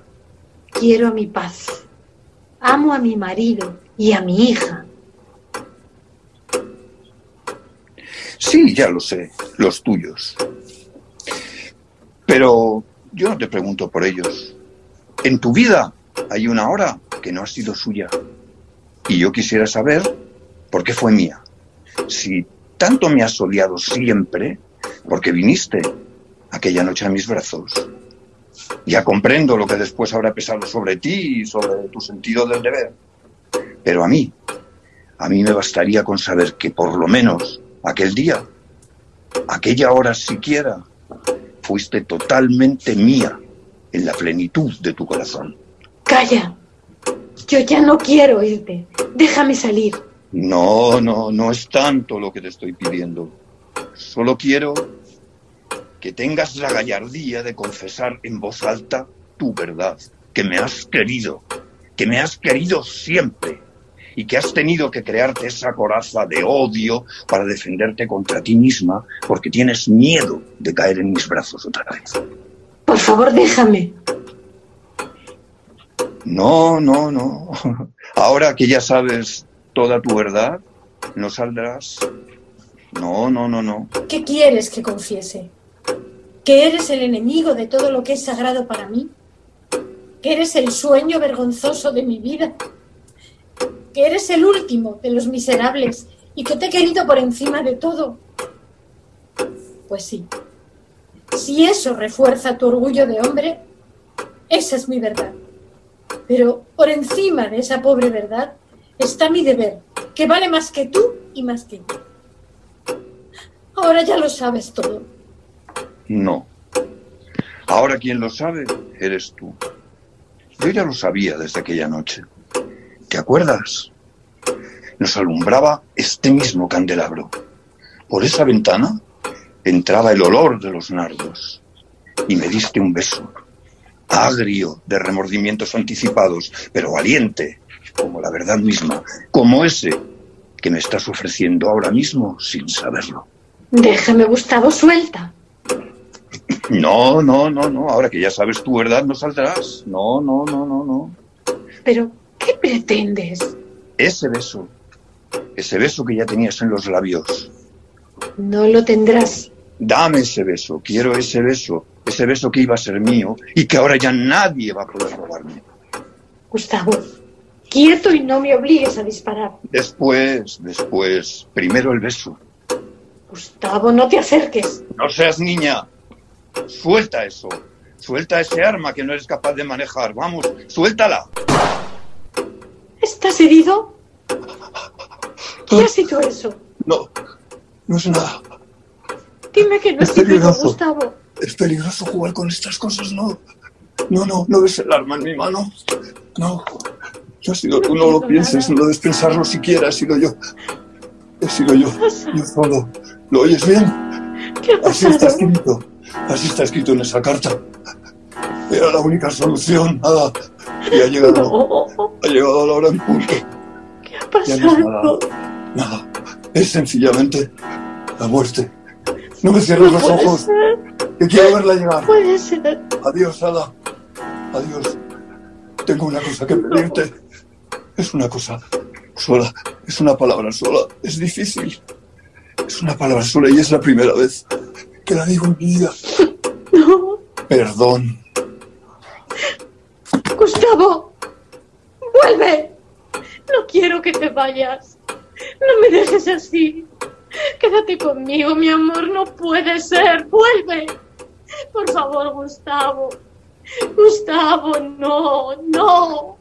Quiero mi paz. Amo a mi marido y a mi hija. Sí, ya lo sé, los tuyos. Pero yo no te pregunto por ellos. En tu vida hay una hora que no ha sido suya. Y yo quisiera saber por qué fue mía. Si tanto me has odiado siempre, porque viniste aquella noche a mis brazos. Ya comprendo lo que después habrá pesado sobre ti y sobre tu sentido del deber. Pero a mí, a mí me bastaría con saber que por lo menos aquel día, aquella hora siquiera, fuiste totalmente mía en la plenitud de tu corazón. Calla. Yo ya no quiero oírte. Déjame salir. No, no, no es tanto lo que te estoy pidiendo. Solo quiero que tengas la gallardía de confesar en voz alta tu verdad, que me has querido, que me has querido siempre y que has tenido que crearte esa coraza de odio para defenderte contra ti misma porque tienes miedo de caer en mis brazos otra vez. Por favor, déjame. No, no, no. Ahora que ya sabes toda tu verdad, no saldrás. No, no, no, no. ¿Qué quieres que confiese? ¿Que eres el enemigo de todo lo que es sagrado para mí? ¿Que eres el sueño vergonzoso de mi vida? ¿Que eres el último de los miserables y que te he querido por encima de todo? Pues sí. Si eso refuerza tu orgullo de hombre, esa es mi verdad. Pero por encima de esa pobre verdad está mi deber, que vale más que tú y más que yo. Ahora ya lo sabes todo. No. Ahora quien lo sabe eres tú. Yo ya lo sabía desde aquella noche. ¿Te acuerdas? Nos alumbraba este mismo candelabro. Por esa ventana entraba el olor de los nardos y me diste un beso, agrio de remordimientos anticipados, pero valiente, como la verdad misma, como ese que me estás ofreciendo ahora mismo sin saberlo. Déjame, Gustavo, suelta. No, no, no, no. Ahora que ya sabes tu verdad, no saldrás. No, no, no, no, no. Pero, ¿qué pretendes? Ese beso, ese beso que ya tenías en los labios. No lo tendrás. Dame ese beso, quiero ese beso, ese beso que iba a ser mío y que ahora ya nadie va a poder robarme. Gustavo, quieto y no me obligues a disparar. Después, después, primero el beso. Gustavo, no te acerques. No seas niña. Suelta eso. Suelta ese arma que no eres capaz de manejar. Vamos, suéltala. ¿Estás herido? ¿Qué ha sido eso? No, no es nada. Dime que no Es peligroso. Gustavo. Es peligroso jugar con estas cosas, no. No, no, no ves el arma en mi mano. No. Yo he sido tú, no lo pienses, no debes pensarlo siquiera, he sido yo. He sido yo, yo solo. ¿Lo oyes bien? ¿Qué ha Así está escrito. Así está escrito en esa carta. Era la única solución, nada. Y ha llegado, ha llegado la hora en punto. ¿Qué ha Ya no nada, pasado? nada. Es sencillamente la muerte. No me cierres No los ojos, ser, que quiero verla llegar. puede ser. Adiós, Ada. Adiós. Tengo una cosa que pedirte. Es una cosa sola. Es una palabra sola. Es difícil. Es una palabra sola y es la primera vez que la digo en mi vida. No, Perdón. Gustavo, vuelve. No quiero que te vayas. No me dejes así. Quédate conmigo, mi amor. No puede ser. Vuelve. Por favor, Gustavo. Gustavo, no, no.